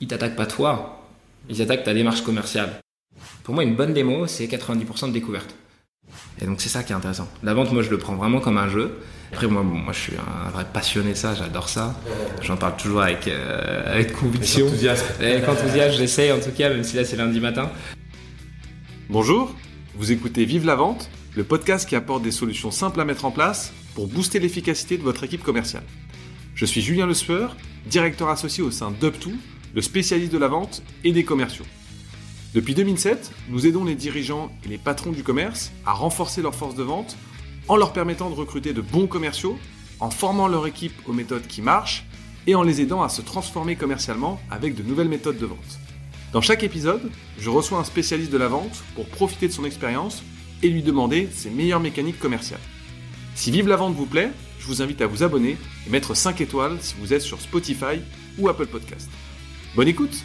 ils t'attaquent pas toi, ils attaquent ta démarche commerciale. Pour moi, une bonne démo, c'est 90% de découverte. Et donc c'est ça qui est intéressant. La vente, moi, je le prends vraiment comme un jeu. Après, moi, moi je suis un vrai passionné de ça, j'adore ça. J'en parle toujours avec, euh, avec conviction. Avec enthousiasme. Avec enthousiasme, j'essaye en tout cas, même si là c'est lundi matin. Bonjour, vous écoutez Vive la vente, le podcast qui apporte des solutions simples à mettre en place pour booster l'efficacité de votre équipe commerciale. Je suis Julien Le Sueur, directeur associé au sein d'Up2, de spécialistes de la vente et des commerciaux. Depuis 2007, nous aidons les dirigeants et les patrons du commerce à renforcer leur force de vente en leur permettant de recruter de bons commerciaux, en formant leur équipe aux méthodes qui marchent et en les aidant à se transformer commercialement avec de nouvelles méthodes de vente. Dans chaque épisode, je reçois un spécialiste de la vente pour profiter de son expérience et lui demander ses meilleures mécaniques commerciales. Si Vive la vente vous plaît, je vous invite à vous abonner et mettre 5 étoiles si vous êtes sur Spotify ou Apple Podcast. Bonne écoute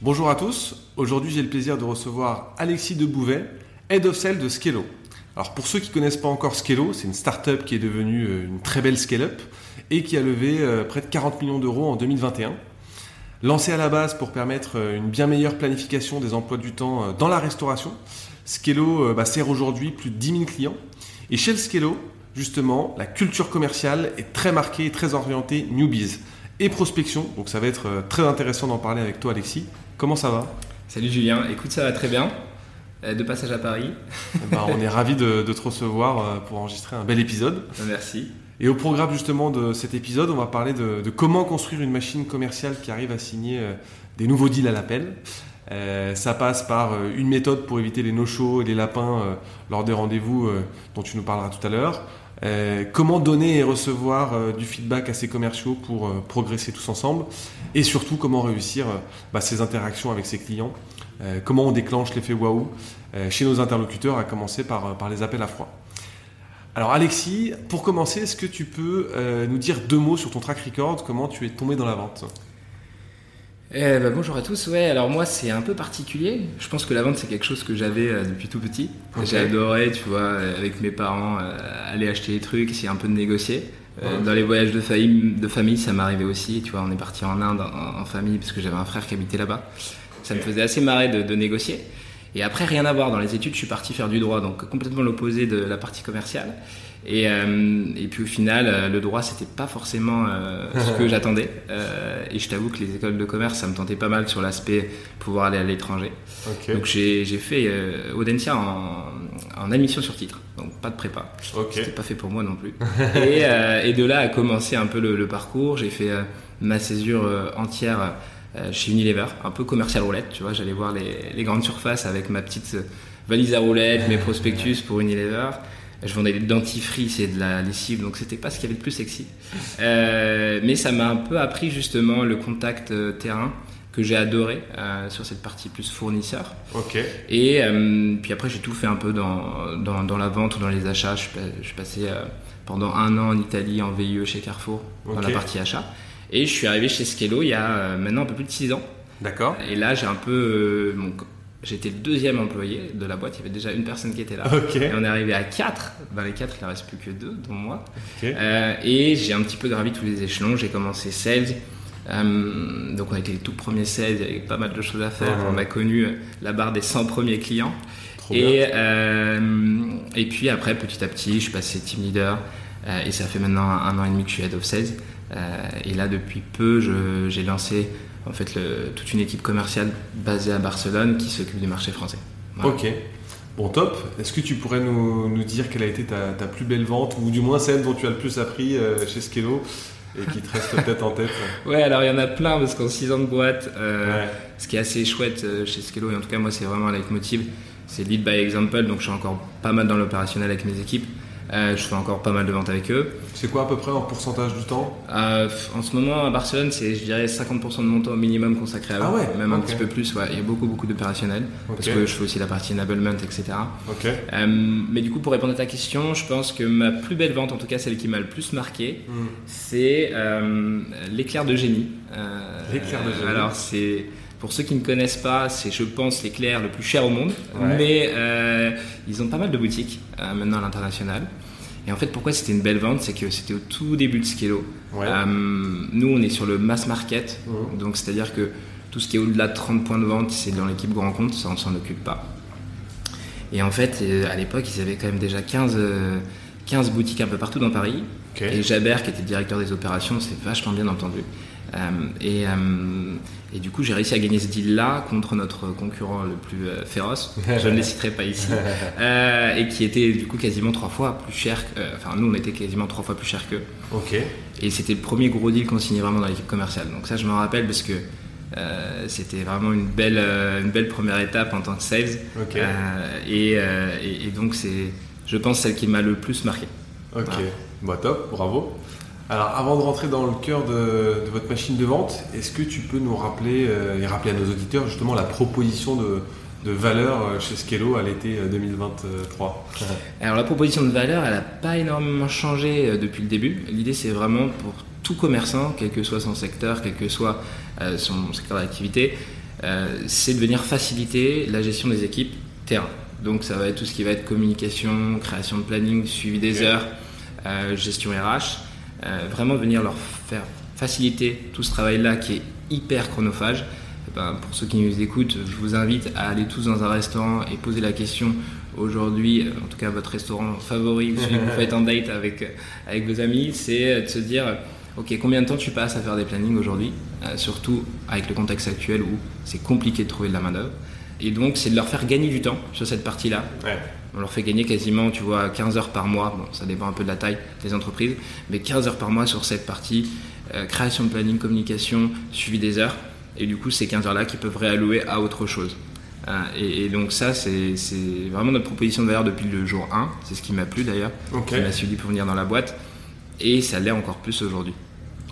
Bonjour à tous, aujourd'hui j'ai le plaisir de recevoir Alexis Debouvet, Head of Sales de Scalo. Alors pour ceux qui ne connaissent pas encore Scalo, c'est une startup qui est devenue euh, une très belle scale-up et qui a levé euh, près de 40 millions d'euros en 2021. Lancé à la base pour permettre euh, une bien meilleure planification des emplois du temps dans la restauration, Scalo bah, sert aujourd'hui plus de 10 000 clients. Et chez Scalo, justement, la culture commerciale est très marquée et très orientée newbies et prospection. Donc ça va être très intéressant d'en parler avec toi Alexis. Comment ça va? Salut Julien, écoute, ça va très bien. Euh, de passage à Paris. Eh ben, on est ravis de, te recevoir euh, pour enregistrer un bel épisode. Merci. Et au programme justement de cet épisode, on va parler de, comment construire une machine commerciale qui arrive à signer euh, des nouveaux deals à l'appel. ça passe par une méthode pour éviter les no-shows et les lapins lors des rendez-vous dont tu nous parleras tout à l'heure. Comment donner et recevoir du feedback à ses commerciaux pour progresser tous ensemble et surtout comment réussir bah, ces interactions avec ses clients, comment on déclenche l'effet waouh chez nos interlocuteurs, à commencer par, par les appels à froid. Alors Alexis, pour commencer, est-ce que tu peux nous dire deux mots sur ton track record, comment tu es tombé dans la vente? Eh ben, bonjour à tous. Ouais, alors moi c'est un peu particulier. Je pense que la vente c'est quelque chose que j'avais depuis tout petit. J'ai adoré, tu vois, avec mes parents, aller acheter des trucs, essayer un peu de négocier. Euh, dans les voyages de famille, de famille ça m'arrivait aussi. Tu vois, on est parti en Inde en, famille parce que j'avais un frère qui habitait là-bas. Ça me faisait assez marrer de, négocier. Et après, rien à voir. Dans les études, je suis parti faire du droit, donc complètement l'opposé de la partie commerciale. Et, euh, et, puis au final, euh, le droit, c'était pas forcément ce que j'attendais. et je t'avoue que les écoles de commerce, ça me tentait pas mal sur l'aspect pouvoir aller à l'étranger. Donc j'ai fait Audencia en, en admission sur titre, donc pas de prépa. C'était pas fait pour moi non plus. Euh, et, de là a commencé un peu le, parcours. J'ai fait euh, ma césure euh, entière chez Unilever, un peu commercial roulette. Tu vois, j'allais voir les, grandes surfaces avec ma petite valise à roulette, mes prospectus pour Unilever. Je vendais des dentifrices et de la lessive, donc c'était pas ce qu'il y avait de plus sexy. mais ça m'a un peu appris justement le contact terrain que j'ai adoré euh, sur cette partie plus fournisseur. Ok. Et euh, puis après, j'ai tout fait un peu dans, dans, dans, la vente ou dans les achats. Je, suis passé euh, pendant un an en Italie en VIE chez Carrefour, dans la partie achat. Et je suis arrivé chez Skello il y a maintenant un peu plus de 6 ans. D'accord. Et là, j'ai un peu. J'étais le deuxième employé de la boîte, il y avait déjà une personne qui était là. Et on est arrivé à 4. Dans les 4, il ne reste plus que 2, dont moi. et j'ai un petit peu gravi tous les échelons. J'ai commencé sales, euh, donc on été les tout premiers 16, il y avait pas mal de choses à faire. On a connu la barre des 100 premiers clients. Et, euh, et puis après, petit à petit, je suis passé team leader. Euh, et ça fait maintenant un, an et demi que je suis head of sales. et là, depuis peu, j'ai lancé en fait le, toute une équipe commerciale basée à Barcelone qui s'occupe du marché français. Ok. Bon, top. Est-ce que tu pourrais nous, nous, dire quelle a été ta, ta, plus belle vente, ou du moins celle dont tu as le plus appris chez Skello et qui te reste peut-être en tête Ouais, alors il y en a plein parce qu'en 6 ans de boîte, euh, ce qui est assez chouette euh, chez Skello, et en tout cas moi c'est vraiment un leitmotiv, c'est lead by example, donc je suis encore pas mal dans l'opérationnel avec mes équipes. Euh, je fais encore pas mal de ventes avec eux. C'est quoi à peu près en pourcentage du temps? Euh, En ce moment, à Barcelone, c'est je dirais 50% de mon temps minimum consacré à eux. Ah ouais Même un petit peu plus, ouais. Il y a beaucoup, beaucoup d'opérationnel. Parce que je fais aussi la partie enablement, etc. Ok. Euh, mais du coup, pour répondre à ta question, je pense que ma plus belle vente, en tout cas celle qui m'a le plus marqué, hmm. c'est l'éclair de génie. l'éclair de génie. Alors, c'est pour ceux qui ne connaissent pas, c'est, je pense, l'éclair le plus cher au monde. Mais euh, ils ont pas mal de boutiques euh, maintenant à l'international. Et en fait, pourquoi c'était une belle vente C'est que c'était au tout début de Skello. Ouais. Euh, nous, on est sur le mass market, Mhm. donc c'est-à-dire que tout ce qui est au-delà de 30 points de vente, c'est dans l'équipe grand compte, ça on s'en occupe pas. Et en fait, euh, à l'époque, ils avaient quand même déjà 15, euh, 15 boutiques un peu partout dans Paris. Et Jabert, qui était directeur des opérations, c'est vachement bien entendu. Euh, et, euh, et du coup, j'ai réussi à gagner ce deal-là contre notre concurrent le plus euh, féroce, je ne les citerai pas ici, et qui était du coup quasiment trois fois plus cher. Enfin, nous, on était quasiment trois fois plus cher qu'eux. Ok. Et c'était le premier gros deal qu'on signait vraiment dans l'équipe commerciale. Donc ça, je m'en rappelle parce que euh, c'était vraiment une belle, euh, une belle première étape en tant que sales. Ok. Euh, et, et- et donc c'est, je pense, celle qui m'a le plus marqué. Ok. Voilà. Bah top, bravo. Alors avant de rentrer dans le cœur de, de votre machine de vente, est-ce que tu peux nous rappeler euh, et rappeler à nos auditeurs justement la proposition de, de valeur euh, chez Skello à l'été euh, 2023 Alors la proposition de valeur, elle n'a pas énormément changé euh, depuis le début. L'idée, c'est vraiment pour tout commerçant, quel que soit son secteur, quel que soit euh, son secteur d'activité, euh, c'est de venir faciliter la gestion des équipes terrain. Donc ça va être tout ce qui va être communication, création de planning, suivi des heures, euh, gestion RH. Euh, vraiment venir leur faire faciliter tout ce travail-là qui est hyper chronophage. Eh ben, pour ceux qui nous écoutent, je vous invite à aller tous dans un restaurant et poser la question aujourd'hui, euh, en tout cas votre restaurant favori, celui que vous faites en date avec, euh, avec vos amis, c'est de se dire, ok, combien de temps tu passes à faire des plannings aujourd'hui, surtout avec le contexte actuel où c'est compliqué de trouver de la main d'œuvre. Et donc, c'est de leur faire gagner du temps sur cette partie-là. Ouais. On leur fait gagner quasiment, tu vois, 15 heures par mois. Bon, ça dépend un peu de la taille des entreprises, mais 15 heures par mois sur cette partie euh, création de planning, communication, suivi des heures. Et du coup, ces 15 heures-là qui peuvent réallouer à autre chose. Euh, et, et donc ça, c'est vraiment notre proposition de valeur depuis le jour 1. C'est ce qui m'a plu d'ailleurs, Ok. qui m'a suivi pour venir dans la boîte. Et ça l'est encore plus aujourd'hui.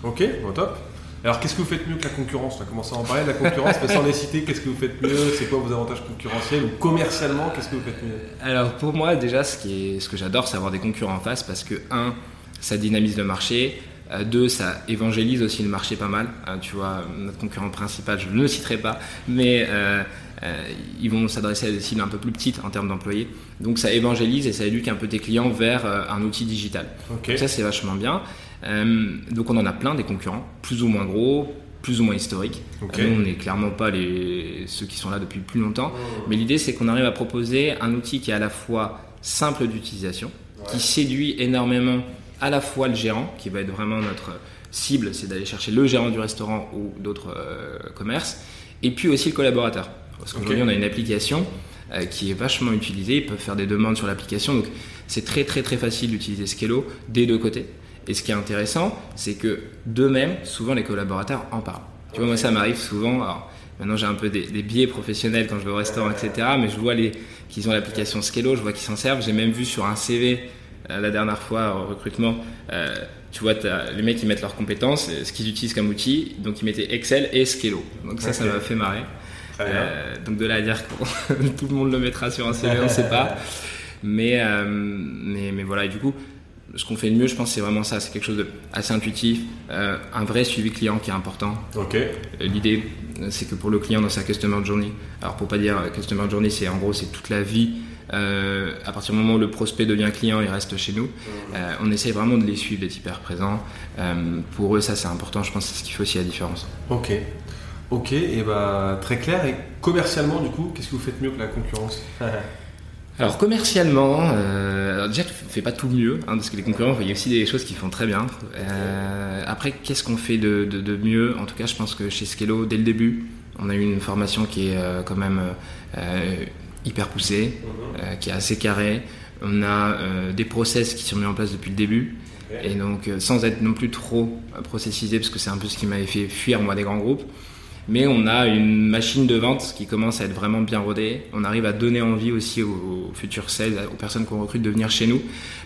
Ok, bon, top. Alors qu'est-ce que vous faites mieux que la concurrence On a commencé à en parler de la concurrence, mais sans les citer, qu'est-ce que vous faites mieux? C'est quoi vos avantages concurrentiels Ou commercialement, qu'est-ce que vous faites mieux? Alors pour moi déjà ce, qui est, ce que j'adore c'est avoir des concurrents en face parce que un ça dynamise le marché, euh, deux ça évangélise aussi le marché pas mal. Euh, tu vois notre concurrent principal je ne le citerai pas mais euh, euh, ils vont s'adresser à des cibles un peu plus petites en termes d'employés. Donc ça évangélise et ça éduque un peu tes clients vers un outil digital. Donc ça c'est vachement bien. Euh, donc on en a plein des concurrents, plus ou moins gros, plus ou moins historiques. Nous on n'est clairement pas les, ceux qui sont là depuis plus longtemps. Mais l'idée, c'est qu'on arrive à proposer un outil qui est à la fois simple d'utilisation, qui séduit énormément à la fois le gérant, qui va être vraiment notre cible, c'est d'aller chercher le gérant du restaurant ou d'autres euh, commerces, et puis aussi le collaborateur. Parce qu'aujourd'hui, Ok. on a une application euh, qui est vachement utilisée, ils peuvent faire des demandes sur l'application, donc c'est très très très facile d'utiliser Skello des deux côtés. Et ce qui est intéressant, c'est que d'eux-mêmes, souvent les collaborateurs en parlent. Tu vois, moi ça m'arrive souvent. Alors, maintenant j'ai un peu des, des biais professionnels quand je vais au restaurant, etc. Mais je vois les, qu'ils ont l'application Skello, je vois qu'ils s'en servent. J'ai même vu sur un CV euh, la dernière fois au recrutement, euh, tu vois, t'as- les mecs ils mettent leurs compétences, euh, ce qu'ils utilisent comme outil. Donc ils mettaient Excel et Skello. Donc ça, ça m'a fait marrer. Euh, donc de là à dire que tout le monde le mettra sur un CV, on ne sait pas. Mais, mais, mais voilà, et du coup, ce qu'on fait de mieux, je pense, c'est vraiment ça. C'est quelque chose d'assez intuitif, euh, un vrai suivi client qui est important. Euh, L'idée, c'est que pour le client dans sa customer journey, alors pour pas dire euh, customer journey, c'est en gros c'est toute la vie. Euh, à partir du moment où le prospect devient client, il reste chez nous. Euh, on essaye vraiment de les suivre, d'être hyper présent. Euh, pour eux, ça c'est important. Je pense que c'est ce qui fait aussi la différence. Ok. Ok, et bah très clair. Et commercialement, du coup, qu'est-ce que vous faites mieux que la concurrence? Alors commercialement, euh, déjà tu fais pas tout mieux, hein, parce que les concurrents, il y a aussi des choses qu'ils font très bien. Euh, après, qu'est-ce qu'on fait de, mieux? En tout cas, je pense que chez Skello, dès le début, on a eu une formation qui est euh, quand même euh, hyper poussée, qui est assez carrée. On a des process qui sont mis en place depuis le début. Et donc, sans être non plus trop processisé, parce que c'est un peu ce qui m'avait fait fuir, moi, des grands groupes. Mais on a une machine de vente qui commence à être vraiment bien rodée. On arrive à donner envie aussi aux, aux futurs sales, aux personnes qu'on recrute de venir chez nous,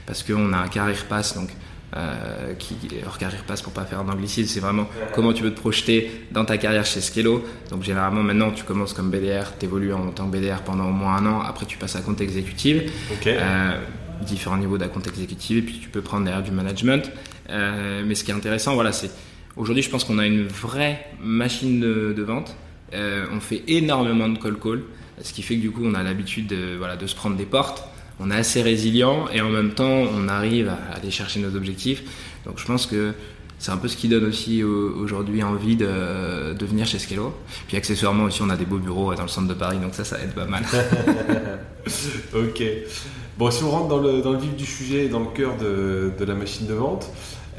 parce qu'on a un career pass, donc euh, qui, alors career pass pour pas faire d'anglicisme, c'est vraiment comment tu veux te projeter dans ta carrière chez Skello. Donc généralement maintenant tu commences comme BDR, tu évolues en tant que BDR pendant au moins un an, après tu passes à compte exécutif Ok. euh, différents niveaux d'account exécutif et puis tu peux prendre derrière du management. Euh, mais ce qui est intéressant, voilà, c'est aujourd'hui je pense qu'on a une vraie machine de, vente. Euh, on fait énormément de call call, ce qui fait que du coup on a l'habitude de, se prendre des portes. on est assez résilient et en même temps, on arrive à aller chercher nos objectifs. Donc je pense que c'est un peu ce qui donne aussi aujourd'hui envie de, venir chez Skello. Puis accessoirement aussi, on a des beaux bureaux dans le centre de Paris, donc ça, ça aide pas mal. ok. Bon, si on rentre dans le, vif du sujet, dans le cœur de la machine de vente,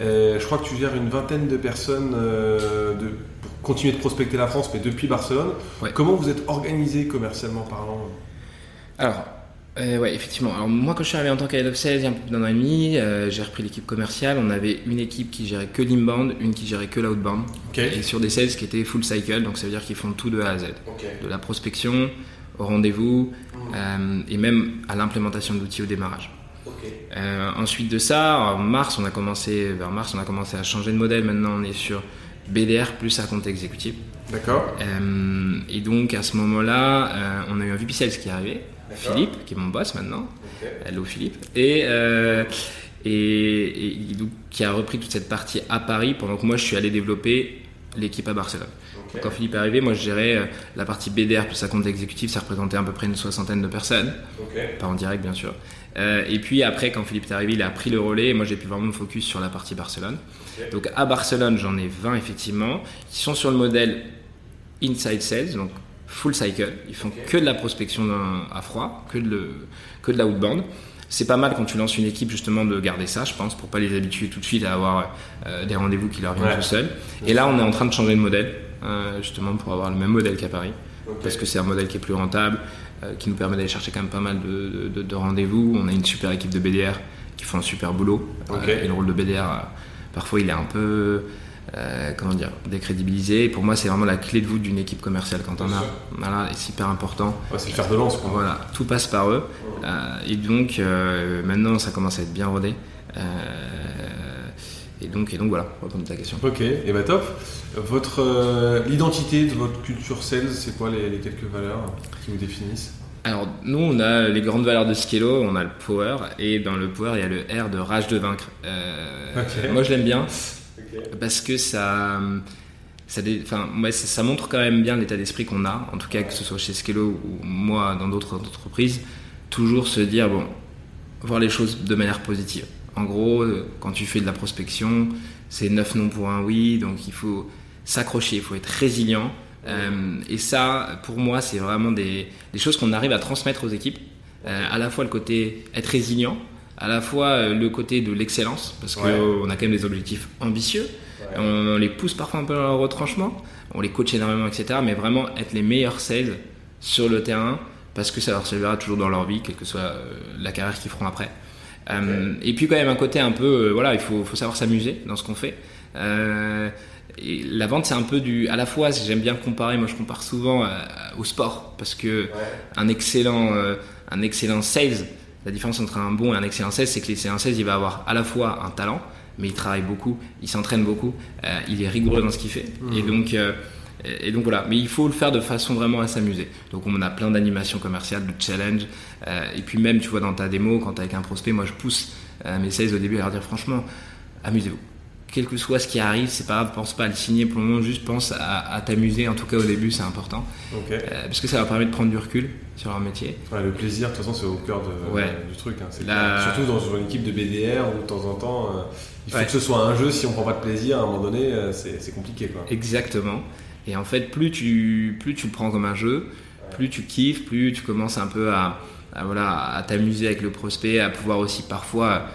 euh, je crois que tu gères une vingtaine de personnes euh, de, pour continuer de prospecter la France, mais depuis Barcelone. Comment vous êtes organisé commercialement parlant Alors, euh, ouais, effectivement. Alors, moi, quand je suis arrivé en tant qu'head of sales il y a un peu plus d'un an et demi, j'ai repris l'équipe commerciale. On avait une équipe qui gérait que l'inbound, une qui gérait que l'outbound. Et sur des sales qui étaient full cycle, donc ça veut dire qu'ils font tout de A à Z. De la prospection au rendez-vous mmh. et même à l'implémentation d'outils au démarrage. Euh, ensuite de ça, en mars, on a commencé, vers mars, on a commencé à changer de modèle. Maintenant, on est sur BDR plus un compte exécutif. D'accord. Euh, et donc, à ce moment-là, euh, on a eu un VP Sales qui est arrivé, Philippe, qui est mon boss maintenant. Hello Philippe. Et, et, donc, qui a repris toute cette partie à Paris pendant que moi, je suis allé développer l'équipe à Barcelone. quand Philippe est arrivé, moi je gérais la partie BDR plus un compte exécutif, ça représentait à peu près une soixantaine de personnes, pas en direct bien sûr. Euh, et puis après, quand Philippe est arrivé, il a pris le relais et moi j'ai pu vraiment me focus sur la partie Barcelone. Donc à Barcelone, j'en ai 20 effectivement, qui sont sur le modèle inside sales, donc full cycle. Ils font que de la prospection à froid, que de, que de la outbound. C'est pas mal quand tu lances une équipe justement de garder ça, je pense, pour pas les habituer tout de suite à avoir euh, des rendez-vous qui leur viennent tout seuls. Et là, on est en train de changer de modèle, justement pour avoir le même modèle qu'à Paris, parce que c'est un modèle qui est plus rentable, euh, qui nous permet d'aller chercher quand même pas mal de, rendez-vous. On a une super équipe de BDR qui font un super boulot. Euh, et le rôle de BDR, euh, parfois, il est un peu. comment dire, décrédibilisé. pour moi, c'est vraiment la clé de voûte d'une équipe commerciale quand on a. Voilà, c'est hyper important. c'est le fer de lance. Voilà, tout passe par eux. et donc, maintenant, ça commence à être bien rodé. Et donc, et donc voilà, pour répondre à ta question. Ok, et bah top. Votre l'identité de votre culture sales, c'est quoi les, les quelques valeurs qui vous définissent? Alors, nous, on a les grandes valeurs de Skello, on a le power, et dans le power, il y a le R de rage de vaincre. Euh, moi, je l'aime bien, parce que ça, ça, enfin, ça, montre quand même bien l'état d'esprit qu'on a, en tout cas, que ce soit chez Skello ou moi dans d'autres entreprises, toujours se dire, bon, voir les choses de manière positive. En gros, quand tu fais de la prospection, c'est 9 non pour un oui, donc il faut s'accrocher, il faut être résilient. Euh, et ça, pour moi, c'est vraiment des, choses qu'on arrive à transmettre aux équipes. Euh, à la fois le côté être résilient, à la fois euh, le côté de l'excellence, parce qu'on a quand même des objectifs ambitieux. On, les pousse parfois un peu dans le retranchement, on les coach énormément, etc. Mais vraiment être les meilleurs sales sur le terrain, parce que ça leur servira toujours dans leur vie, quelle que soit la carrière qu'ils feront après. Et puis quand même un côté un peu, voilà, il faut, faut savoir s'amuser dans ce qu'on fait. Et la vente, c'est un peu du. À la fois, j'aime bien comparer, moi je compare souvent euh, au sport, parce que un, excellent, euh, un excellent sales, la différence entre un bon et un excellent sales, c'est que l'excellent sales, il va avoir à la fois un talent, mais il travaille beaucoup, il s'entraîne beaucoup, euh, il est rigoureux dans ce qu'il fait. Et, mmh. donc, et donc voilà, mais il faut le faire de façon vraiment à s'amuser. Donc on a plein d'animations commerciales, de challenges, et puis même, tu vois, dans ta démo, quand tu avec un prospect, moi je pousse mes sales au début à leur dire franchement, amusez-vous quel que soit ce qui arrive, c'est pas grave, pense pas à le signer pour le moment, juste pense à, t'amuser, en tout cas au début, c'est important. Euh, parce que ça va permettre de prendre du recul sur leur métier. le plaisir, de toute façon, c'est au cœur du truc. Hein, Surtout dans une équipe de BDR où de temps en temps, euh, il faut que ce soit un jeu, si on prend pas de plaisir, à un moment donné, euh, c'est compliqué. Quoi. Exactement. Et en fait, plus tu, plus tu le prends comme un jeu, plus tu kiffes, plus tu commences un peu à, voilà, à t'amuser avec le prospect, à pouvoir aussi parfois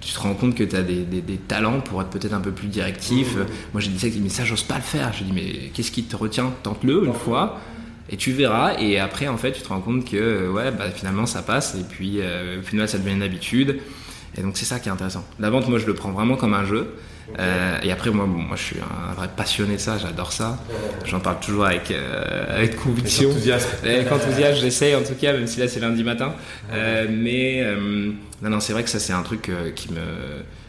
tu te rends compte que tu as des, talents pour être peut-être un peu plus directif. Mmh. Moi, j'ai dit ça, mais ça, j'ose pas le faire. Je dis, mais qu'est-ce qui te retient? Tente-le une fois et tu verras. Et après, en fait, tu te rends compte que ouais, bah, finalement, ça passe. Et puis, euh, finalement, ça devient une habitude. Et donc, c'est ça qui est intéressant. La vente, moi, je le prends vraiment comme un jeu. Euh, et après, moi, moi, je suis un vrai passionné de ça, j'adore ça. J'en parle toujours avec, euh, avec conviction. Avec enthousiasme. Avec enthousiasme, j'essaye en tout cas, même si là c'est lundi matin. Euh, mais non, non, c'est vrai que ça, c'est un truc qui, me,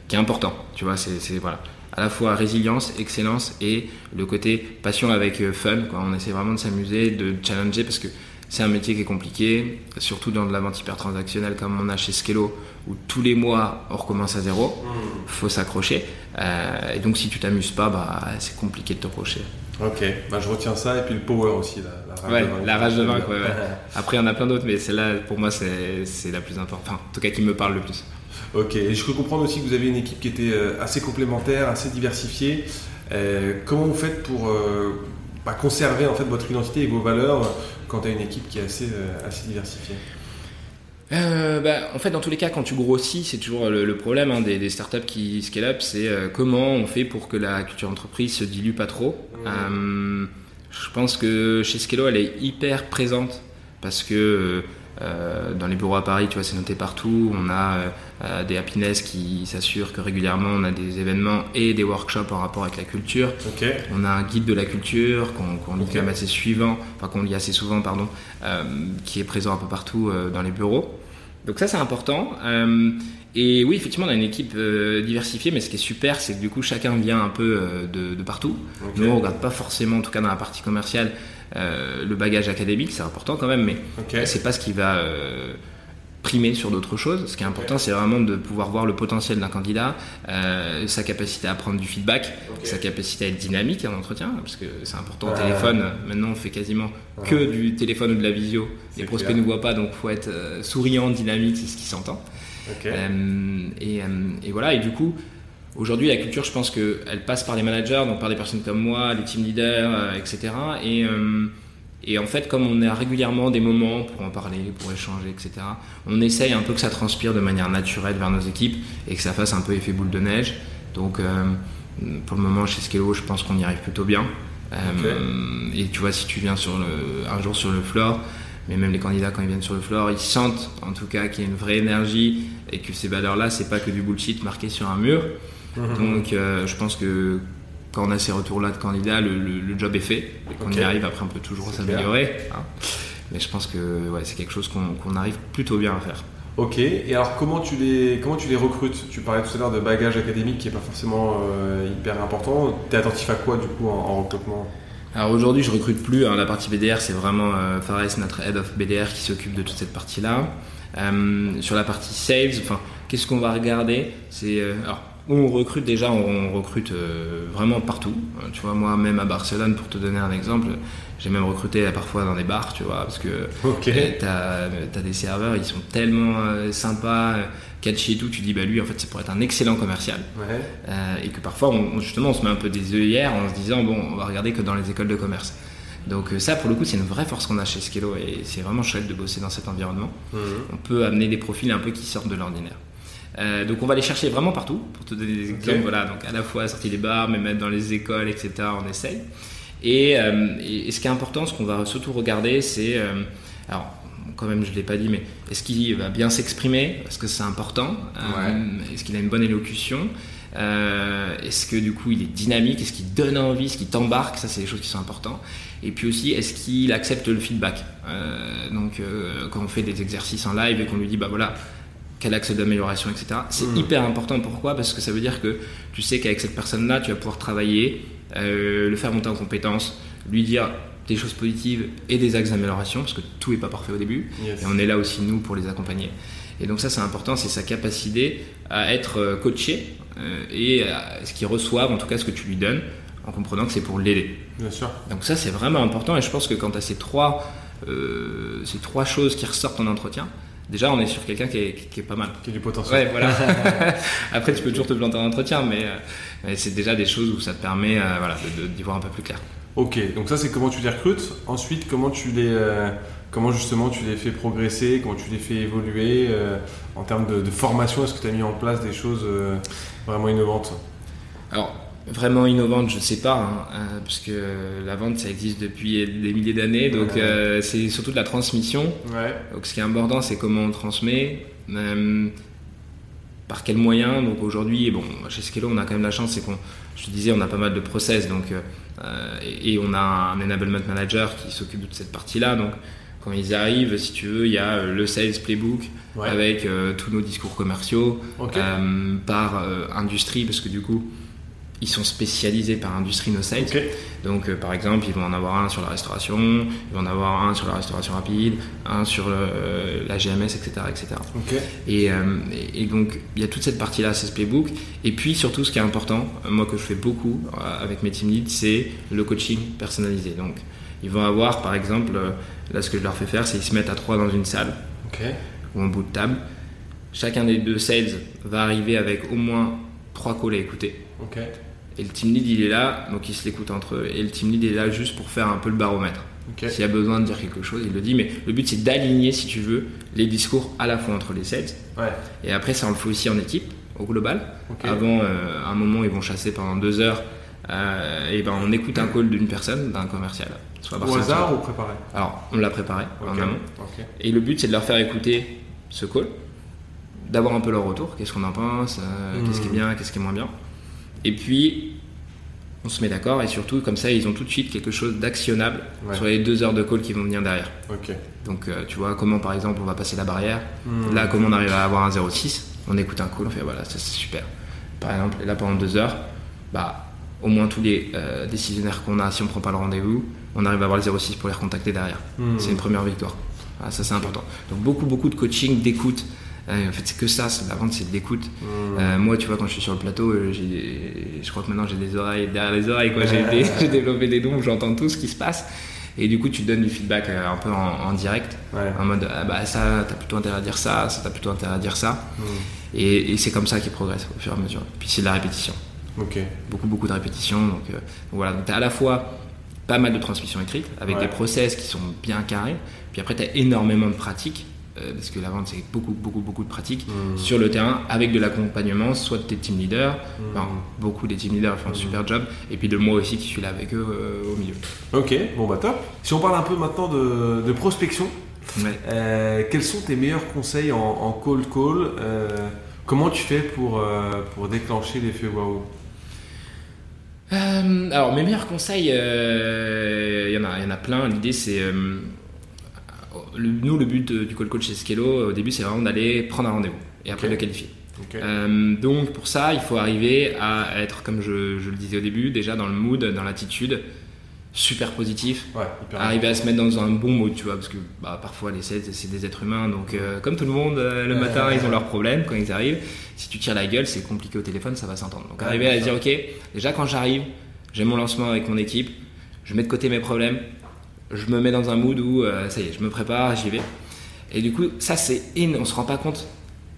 qui est important. Tu vois, c'est voilà. À la fois résilience, excellence et le côté passion avec fun. Quoi. On essaie vraiment de s'amuser, de challenger parce que c'est un métier qui est compliqué, surtout dans de la vente hyper transactionnelle comme on a chez Skello, où tous les mois on recommence à zéro. Mmh. Faut s'accrocher. Euh, et donc si tu t'amuses pas, bah, c'est compliqué de te t'accrocher. Ok, bah, je retiens ça et puis le power aussi, la, rage de vaincre. La rage de vaincre, ouais, Après, il y en a plein d'autres, mais celle-là, pour moi, c'est la plus importante. Enfin, en tout cas, qui me parle le plus. Ok, et je peux comprendre aussi que vous avez une équipe qui était euh, assez complémentaire, assez diversifiée. Euh, comment vous faites pour bah, conserver en fait votre identité et vos valeurs quand tu as une équipe qui est assez, assez diversifiée euh, bah, en fait, dans tous les cas, quand tu grossis, c'est toujours le, problème hein, des, startups qui scale up, c'est euh, comment on fait pour que la culture entreprise se dilue pas trop. Euh, je pense que chez Scalo, elle est hyper présente parce que dans les bureaux à Paris, tu vois, c'est noté partout. On a des happiness qui s'assurent que régulièrement on a des événements et des workshops en rapport avec la culture. On a un guide de la culture qu'on lit quand même assez suivant, enfin qu'on lit assez souvent, pardon, qui est présent un peu partout dans les bureaux. Donc ça c'est important. Euh, et oui, effectivement, on a une équipe euh, diversifiée, mais ce qui est super, c'est que du coup, chacun vient un peu euh, de, partout. Nous, on regarde pas forcément, en tout cas dans la partie commerciale, le bagage académique, c'est important quand même, mais c'est pas ce qui va primer sur d'autres choses. Ce qui est important, c'est vraiment de pouvoir voir le potentiel d'un candidat, euh, sa capacité à prendre du feedback, sa capacité à être dynamique en entretien, parce que c'est important au téléphone. Maintenant, on fait quasiment que du téléphone ou de la visio. Les prospects ne nous voient pas, donc faut être euh, souriant, dynamique, c'est ce qui s'entend. Euh, et, et, voilà, et du coup, aujourd'hui, la culture, je pense qu'elle passe par les managers, donc par des personnes comme moi, les team leaders, etc. Et et en fait, comme on a régulièrement des moments pour en parler, pour échanger, etc., on essaye un peu que ça transpire de manière naturelle vers nos équipes et que ça fasse un peu effet boule de neige. Donc, euh, pour le moment, chez Skello, je pense qu'on y arrive plutôt bien. Euh, et tu vois, si tu viens sur le, un jour sur le floor, mais même les candidats, quand ils viennent sur le floor, ils sentent en tout cas qu'il y a une vraie énergie et que ces valeurs-là, c'est pas que du bullshit marqué sur un mur. Mhm. Donc, euh, je pense que quand on a ces retours-là de candidats, le, job est fait. Et qu'on y arrive, après, on peut toujours s'améliorer. Hein. Mais je pense que ouais, c'est quelque chose qu'on arrive plutôt bien à faire. Ok, et alors comment tu les, comment tu les recrutes? Tu parlais tout à l'heure de bagage académique qui n'est pas forcément euh, hyper important. Tu es attentif à quoi du coup en, recrutement? Alors aujourd'hui, je recrute plus. Hein. la partie BDR, c'est vraiment euh, Fares, notre head of BDR, qui s'occupe de toute cette partie-là. Euh, sur la partie sales, enfin, qu'est-ce qu'on va regarder? C'est alors on recrute déjà, on recrute euh, vraiment partout. Euh, tu vois, moi, même à Barcelone, pour te donner un exemple, j'ai même recruté parfois dans des bars, tu vois, parce que tu as, des serveurs, ils sont tellement euh, sympas, catchy et tout, tu dis, bah lui, en fait, c'est pour être un excellent commercial. et que parfois, on, justement, on se met un peu des œillères en se disant, bon, on va regarder que dans les écoles de commerce. Donc ça, pour le coup, c'est une vraie force qu'on a chez Skello et c'est vraiment chouette de bosser dans cet environnement. Mhm. On peut amener des profils un peu qui sortent de l'ordinaire. Euh, donc on va les chercher vraiment partout, pour te donner des exemples. Voilà, donc à la fois sortir des bars, mais même dans les écoles, etc. On essaye. Euh, et, ce qui est important, ce qu'on va surtout regarder, c'est euh, alors quand même je ne l'ai pas dit, mais est-ce qu'il va bien s'exprimer? Est-ce que c'est important? Est-ce qu'il a une bonne élocution? Est-ce que du coup il est dynamique? Est-ce qu'il donne envie? Est-ce qu'il t'embarque? Ça c'est des choses qui sont importantes. Et puis aussi, est-ce qu'il accepte le feedback Donc quand on fait des exercices en live et qu'on lui dit, bah voilà, quel axe d'amélioration, etc. C'est hmm. hyper important. Pourquoi? Parce que ça veut dire que tu sais qu'avec cette personne-là, tu vas pouvoir travailler, euh, le faire monter en compétences, lui dire des choses positives et des axes d'amélioration, parce que tout n'est pas parfait au début. Et on est là aussi, nous, pour les accompagner. Et donc ça, c'est important, c'est sa capacité à être euh, coaché euh, et à ce qu'il reçoive, en tout cas ce que tu lui donnes, en comprenant que c'est pour l'aider. Bien sûr. Donc ça, c'est vraiment important. Et je pense que quand tu as ces trois, ces trois choses qui ressortent en entretien, déjà on est sur quelqu'un qui est, pas mal. Qui a du potentiel. Ouais, voilà. Après, tu peux toujours te planter en entretien, mais, euh, c'est déjà des choses où ça te permet euh, voilà, d'y voir un peu plus clair. Ok, donc ça c'est comment tu les recrutes. Ensuite, comment tu les, euh, comment justement tu les fais progresser, comment tu les fais évoluer en termes de, de formation. Est-ce que tu as mis en place des choses vraiment innovantes? Alors, vraiment innovante, je ne sais pas, hein, euh, parce que la vente, ça existe depuis des milliers d'années, donc euh, c'est surtout de la transmission. Donc ce qui est important, c'est comment on transmet, euh, par quels moyens. Donc aujourd'hui, bon, chez Skello, on a quand même la chance, c'est qu'on, je te disais, on a pas mal de process, donc et, on a un enablement manager qui s'occupe de cette partie-là, donc quand ils arrivent, si tu veux, il y a le sales playbook avec tous nos discours commerciaux par industrie, parce que du coup ils sont spécialisés par industrie nos sites. Ok. Donc, euh, par exemple, ils vont en avoir un sur la restauration, ils vont en avoir un sur la restauration rapide, un sur le- euh, la GMS, etc., etc. Et, euh, et- et donc, il y a toute cette partie-là, CSP Book. Et puis, surtout, ce qui est important, moi que je fais beaucoup euh, avec mes team leads, c'est le coaching personnalisé. Donc, ils vont avoir, par exemple, là, ce que je leur fais faire, c'est ils se mettent à trois dans une salle ou en bout de table. Chacun des deux sales va arriver avec au moins trois calls à écouter. Et le team lead, il est là, donc ils se l'écoutent entre eux. Et le team lead est là juste pour faire un peu le baromètre. S'il y a besoin de dire quelque chose, il le dit. Mais le but, c'est d'aligner, si tu veux, les discours à la fois entre les. Ouais. Et après, ça, on le fait aussi en équipe, au global. Avant, euh, un moment, ils vont chasser pendant deux heures. euh, et ben, on écoute un call d'une personne, d'un commercial. Soit Au hasard soit- ou préparé Alors, on l'a préparé en Ok. amont. Et le but, c'est de leur faire écouter ce call, d'avoir un peu leur retour, qu'est-ce qu'on en pense, euh, qu'est-ce qui est Mhm. bien, qu'est-ce qui est moins bien. Et puis, on se met d'accord, et surtout, comme ça, ils ont tout de suite quelque chose d'actionnable Ouais. sur les deux heures de call qui vont venir derrière. Donc, euh, tu vois, comment par exemple on va passer la barrière, Hmm. là, comment on arrive à avoir un 06, on écoute un call, on fait voilà, ça c'est super. Par exemple, et là pendant deux heures, bah, au moins tous les euh, décisionnaires qu'on a, si on prend pas le rendez-vous, on arrive à avoir le 06 pour les recontacter derrière. Hmm. C'est une première victoire. Ah, ça c'est important. Donc beaucoup beaucoup de coaching, d'écoute. En fait c'est que ça, la vente c'est de l'écoute. Hmm. Euh, moi tu vois quand je suis sur le plateau, euh, je crois que maintenant j'ai des oreilles derrière les oreilles. quoi. J'ai développé des dons où j'entends tout ce qui se passe. Et du coup tu donnes du feedback euh, un peu en, en direct. Ouais. En mode ah bah ça t'as plutôt intérêt à dire ça, ça t'as plutôt intérêt à dire ça. Hmm. Et, et c'est comme ça qu'ils progressent au fur et à mesure. Puis c'est de la répétition Ok. beaucoup beaucoup de répétitions donc, euh, donc voilà donc tu as à la fois pas mal de transmission écrite avec Ouais. des process qui sont bien carrés puis après tu as énormément de pratiques parce que la vente c'est beaucoup beaucoup beaucoup de pratiques Hmm. sur le terrain avec de l'accompagnement soit de tes team leaders enfin, beaucoup des team leaders font un super job et puis de moi aussi qui suis là avec eux euh, au milieu Ok, bon bah top. Si on parle un peu maintenant de, de prospection, Ouais. euh, quels sont tes meilleurs conseils en, en cold call euh, Comment tu fais pour, euh, pour déclencher l'effet waouh? Euh, alors mes meilleurs conseils, euh, il y en a, il y en a plein. L'idée c'est, euh, le- nous le but de- du call coach chez Skello au début c'est vraiment d'aller prendre un rendez-vous et après Ok. de le qualifier. Euh, donc pour ça il faut arriver à être comme je, je le disais au début déjà dans le mood, dans l'attitude, super positif. Ouais, Arriver à se mettre dans un bon mood, tu vois, parce que bah, parfois les sales c'est des êtres humains, donc euh, comme tout le monde, euh, le matin ils ont leurs problèmes quand ils arrivent. Si tu tires la gueule, c'est compliqué au téléphone, ça va s'entendre. Donc Ouais, arriver à dire, ok, déjà quand j'arrive, j'ai mon lancement avec mon équipe, je mets de côté mes problèmes, je me mets dans un mood où euh, ça y est, je me prépare, j'y vais. Et du coup, ça c'est énorme, on se rend pas compte,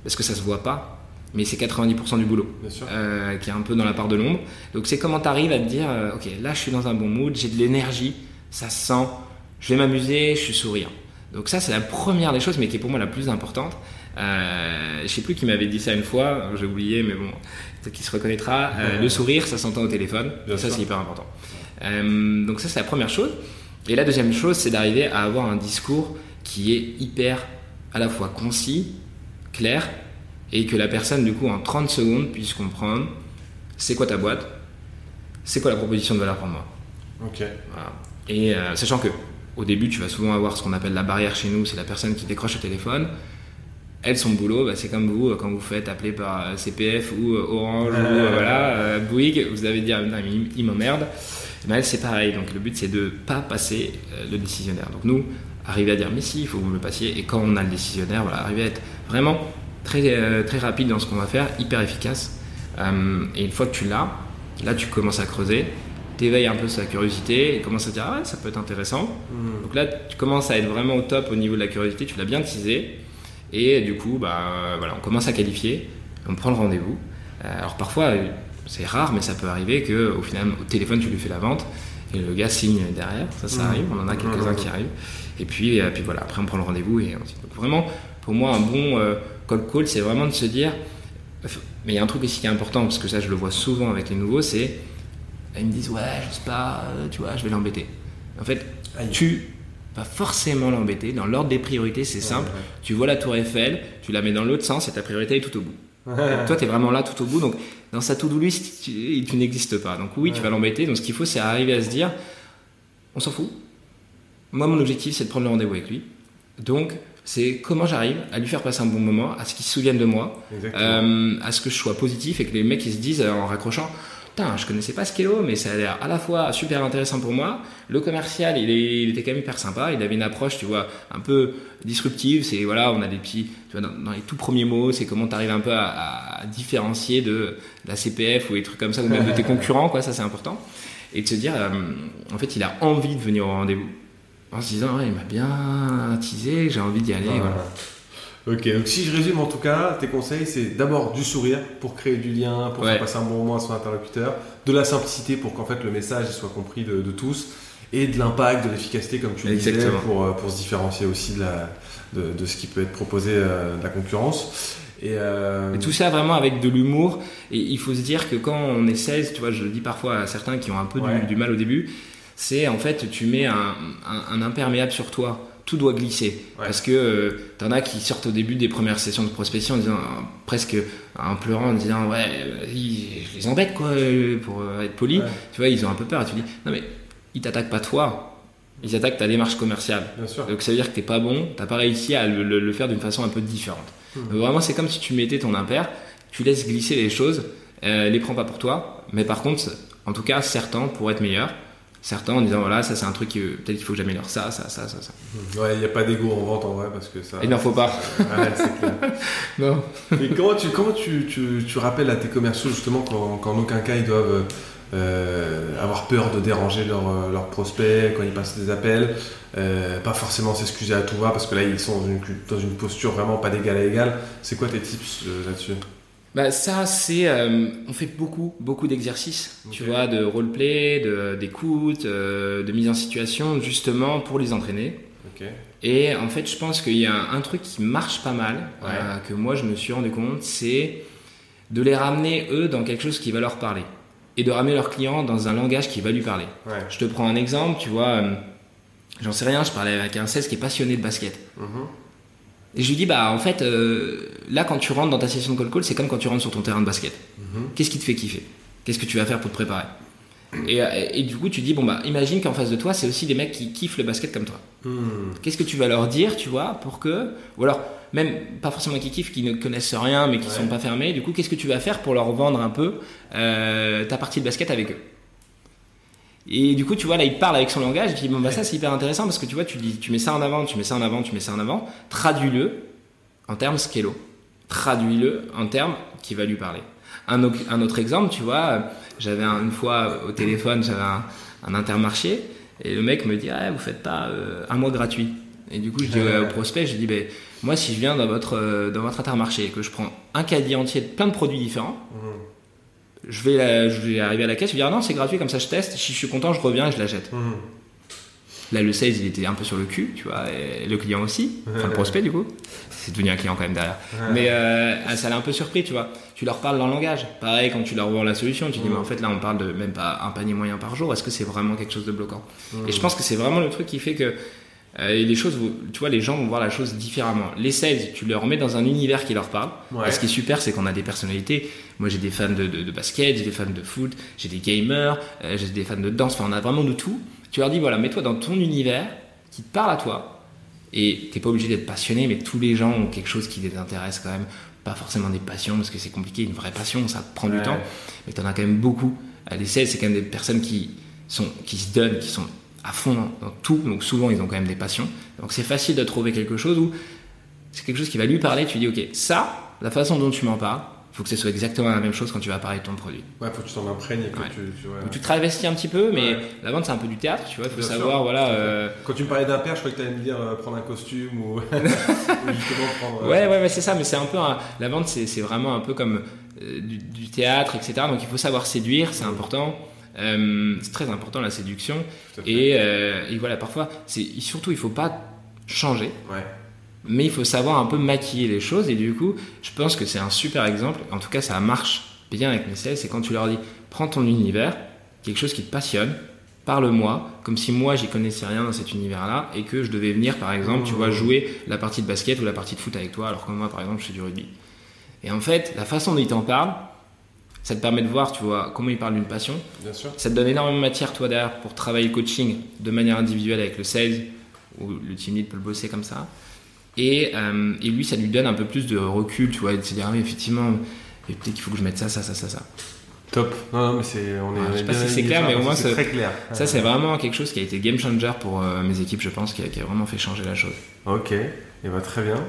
parce que ça se voit pas, mais c'est 90% du boulot euh, qui est un peu dans la part de l'ombre. Donc c'est comment tu arrives à te dire, euh, ok, là je suis dans un bon mood, j'ai de l'énergie, ça se sent, je vais m'amuser, je suis souriant. Donc ça c'est la première des choses, mais qui est pour moi la plus importante. Euh, je sais plus qui m'avait dit ça une fois, j'ai oublié, mais bon, peut-être qu'il se reconnaîtra. Ouais. le sourire, ça s'entend au téléphone, Bien ça c'est hyper important. Donc ça c'est la première chose. Et la deuxième chose, c'est d'arriver à avoir un discours qui est hyper à la fois concis, clair, et que la personne, du coup, en 30 secondes, puisse comprendre c'est quoi ta boîte, c'est quoi la proposition de valeur pour moi. Ok. Voilà. Et euh, sachant que au début, tu vas souvent avoir ce qu'on appelle la barrière chez nous, c'est la personne qui décroche le téléphone. Elle, son boulot, bah, c'est comme vous, euh, quand vous faites appeler par euh, CPF ou euh, Orange ou voilà, euh, Bouygues, vous avez dit, ah, non, il m'emmerde. C'est pareil. Donc le but, c'est de pas passer euh, le décisionnaire. Donc nous, arriver à dire, mais si, il faut que vous le passiez. Et quand on a le décisionnaire, voilà, arriver à être vraiment très, euh, très rapide dans ce qu'on va faire, hyper efficace. Euh, et une fois que tu l'as, là, tu commences à creuser, t'éveilles un peu sa curiosité et commences à dire, ah ouais, ça peut être intéressant. Hmm. Donc là, tu commences à être vraiment au top au niveau de la curiosité, tu l'as bien teasé. Et du coup, bah, voilà, on commence à qualifier, on prend le rendez-vous. Alors parfois, c'est rare, mais ça peut arriver que au final, au téléphone, tu lui fais la vente et le gars signe derrière. Ça, ça Mhm. arrive. On en a quelques-uns Mhm. qui arrivent. Et puis, euh, puis voilà, après, on prend le rendez-vous et. Donc vraiment, pour moi, un bon euh, call call, c'est vraiment de se dire. Mais il y a un truc aussi qui est important parce que ça, je le vois souvent avec les nouveaux, c'est ils me disent ouais, je sais pas, euh, tu vois, je vais l'embêter. En fait, tu vas forcément l'embêter. Dans l'ordre des priorités, c'est simple. ouais. Tu vois la tour Eiffel, tu la mets dans l'autre sens et ta priorité est tout au bout. Toi, tu es vraiment là tout au bout. Donc, dans sa to-do list, tu, tu n'existes pas. Donc, oui, tu vas l'embêter. Donc, ce qu'il faut, c'est arriver à se dire on s'en fout. Moi, mon objectif, c'est de prendre le rendez-vous avec lui. Donc, c'est comment j'arrive à lui faire passer un bon moment, à ce qu'il se souvienne de moi, euh, à ce que je sois positif et que les mecs ils se disent euh, en raccrochant putain, je connaissais pas Skello, mais ça a l'air à la fois super intéressant pour moi. Le commercial, il, est- il était quand même hyper sympa. Il avait une approche, tu vois, un peu disruptive. C'est voilà, on a des petits, tu vois, dans, dans les tout premiers mots, c'est comment tu arrives un peu à, à différencier de la CPF ou des trucs comme ça, ou même de tes concurrents, quoi. Ça, c'est important. Et de se dire, euh, en fait, il a envie de venir au rendez-vous. En se disant, ouais, il m'a bien teasé, j'ai envie d'y aller. Voilà. Ok, donc si je résume en tout cas, tes conseils, c'est d'abord du sourire pour créer du lien, pour Ouais. faire passer un bon moment à son interlocuteur, de la simplicité pour qu'en fait le message soit compris de, de tous, et de l'impact, de l'efficacité comme tu le disais, pour, euh, pour se différencier aussi de, la, de, de ce qui peut être proposé euh, de la concurrence. Et, euh, Et tout ça vraiment avec de l'humour. Et il faut se dire que quand on est 16, tu vois, je le dis parfois à certains qui ont un peu du- mal au début, c'est en fait, tu mets un, un- un imperméable sur toi. Tout doit glisser. Ouais. Parce que euh, t'en as qui sortent au début des premières sessions de prospection en disant, euh, presque en pleurant, en disant, ouais, vas-y, je les embête, quoi, euh, pour euh, être poli. Ouais. Tu vois, ils ont un peu peur. Et tu dis, non, mais ils t'attaquent pas toi, ils attaquent ta démarche commerciale. bien sûr. Donc ça veut dire que t'es pas bon, t'as pas réussi à le, le- le faire d'une façon un peu différente. Donc vraiment, c'est comme si tu mettais ton impair, tu laisses glisser les choses, euh, les prends pas pour toi, mais par contre, en tout cas, certains pour être meilleurs, certains en disant voilà, ça c'est un truc que peut-être qu'il faut que j'améliore ça, ça, ça, ça, ça. Ouais, il n'y a pas d'ego en vente en vrai parce que ça. Il n'en faut pas. Ouais, clair. Non. Et comment tu, comment tu, tu, tu rappelles à tes commerciaux justement qu'en aucun cas ils doivent euh, avoir peur de déranger leurs euh, leurs prospects quand ils passent des appels, euh, pas forcément s'excuser à tout va parce que là ils sont dans une, dans une posture vraiment pas d'égal à égal. C'est quoi tes tips euh, là-dessus? Bah ça c'est, euh, on fait beaucoup, beaucoup d'exercices, tu vois, de roleplay, de- d'écoute, euh, de mise en situation, justement pour les entraîner. Et en fait, je pense qu'il y a un, truc qui marche pas mal, Ouais. euh, que moi je me suis rendu compte, c'est de les ramener eux dans quelque chose qui va leur parler. Et de ramener leur client dans un langage qui va lui parler. Ouais. Je te prends un exemple, tu vois, euh, j'en sais rien, je parlais avec un 16 qui est passionné de basket. Mhm. Et je lui dis, bah en fait, euh, là quand tu rentres dans ta session de call call, c'est comme quand tu rentres sur ton terrain de basket. Mhm. Qu'est-ce qui te fait kiffer? Qu'est-ce que tu vas faire pour te préparer? Et, et du coup, tu dis, bon bah imagine qu'en face de toi, c'est aussi des mecs qui kiffent le basket comme toi. Hmm. Qu'est-ce que tu vas leur dire, tu vois, pour que. Ou alors, même pas forcément qui kiffent, qui ne connaissent rien, mais qui Ouais. sont pas fermés. Du coup, qu'est-ce que tu vas faire pour leur vendre un peu euh, ta partie de basket avec eux? Et du coup, tu vois, là, il parle avec son langage. Et puis, bon, bah, ça, c'est hyper intéressant parce que tu vois, tu dis, tu mets ça en avant, tu mets ça en avant, tu mets ça en avant. Traduis-le en termes scalo. Traduis-le en termes qui va lui parler. Un, au- un autre exemple, tu vois, j'avais un- une fois au téléphone, j'avais un, un intermarché et le mec me dit, ah, vous faites pas euh, un mois gratuit. Et du coup, je dis au prospect, je dis, ben, moi, si je viens dans votre, euh, dans votre intermarché et que je prends un caddie entier de plein de produits différents, Mhm. Je vais, la- je vais arriver à la caisse, je vais dire, ah non, c'est gratuit, comme ça je teste, si je suis content, je reviens et je la jette. Mhm. Là, le sales, il était un peu sur le cul, tu vois, et le client aussi, enfin le prospect du coup. C'est devenu un client quand même derrière. Mais euh, ça l'a un peu surpris, tu vois. Tu leur parles leur langage. Pareil, quand tu leur vends la solution, tu dis, Mhm. mais en fait, là, on parle de même pas un panier moyen par jour. Est-ce que c'est vraiment quelque chose de bloquant? Mhm. Et je pense que c'est vraiment le truc qui fait que euh, les choses, tu vois, les gens vont voir la chose différemment. Les sales, tu leur mets dans un univers qui leur parle. Ouais. Et ce qui est super, c'est qu'on a des personnalités. Moi, j'ai des fans de, de- de basket, j'ai des fans de foot, j'ai des gamers, euh, j'ai des fans de danse. Enfin, on a vraiment de tout. Tu leur dis, voilà, mets-toi dans ton univers qui te parle à toi. Et t'es pas obligé d'être passionné, mais tous les gens ont quelque chose qui les intéresse quand même. Pas forcément des passions, parce que c'est compliqué. Une vraie passion, ça prend du temps. Mais t'en as quand même beaucoup. Euh, Les sales, c'est quand même des personnes qui, sont, qui se donnent, qui sont à fond dans, dans tout. Donc souvent, ils ont quand même des passions. Donc c'est facile de trouver quelque chose où c'est quelque chose qui va lui parler. Tu dis, ok, ça, la façon dont tu m'en parles, faut que ce soit exactement la même chose quand tu vas parler de ton produit. Ouais, faut que tu t'en imprègnes et que Ouais. tu, tu- ouais. Tu travestis un petit peu, mais Ouais. la vente c'est un peu du théâtre, tu vois. Il faut Bien savoir, sûr. voilà. euh, Quand tu me parlais d'un père, je croyais que tu allais me dire euh, prendre un costume ou, ou justement prendre. euh, Ouais, ouais, ouais, c'est ça, mais c'est un peu. un- La vente, c'est vraiment un peu comme du, du théâtre, etc. Donc il faut savoir séduire, c'est important. Euh, c'est très important la séduction. Et, euh, et voilà, parfois, c'est surtout, il faut pas changer, Ouais. mais il faut savoir un peu maquiller les choses. Et du coup, je pense que c'est un super exemple. En tout cas, ça marche bien avec mes sales. C'est quand tu leur dis prends ton univers, quelque chose qui te passionne, parle-moi, comme si moi j'y connaissais rien dans cet univers-là et que je devais venir, par exemple, tu vois, jouer la partie de basket ou la partie de foot avec toi, alors que moi, par exemple, je fais du rugby. Et en fait, la façon dont il t'en parle, ça te permet de voir, tu vois, comment il parle d'une passion. Bien sûr. Ça te donne énormément de matière, toi, derrière, pour travailler le coaching de manière individuelle avec le sales, ou le team lead peut le bosser comme ça. Et, euh, et lui, ça lui donne un peu plus de recul, tu vois, et de se dire, ah oui, effectivement, peut-être qu'il faut que je mette ça, ça, ça, ça, ça. Top. Non, non, mais c'est, on est, je sais pas si c'est clair, mais au moins, c'est ça- très clair. Ça, c'est vraiment quelque chose qui a été game changer pour euh, mes équipes, je pense, qui a, qui a vraiment fait changer la chose. Ok, et bah, très bien.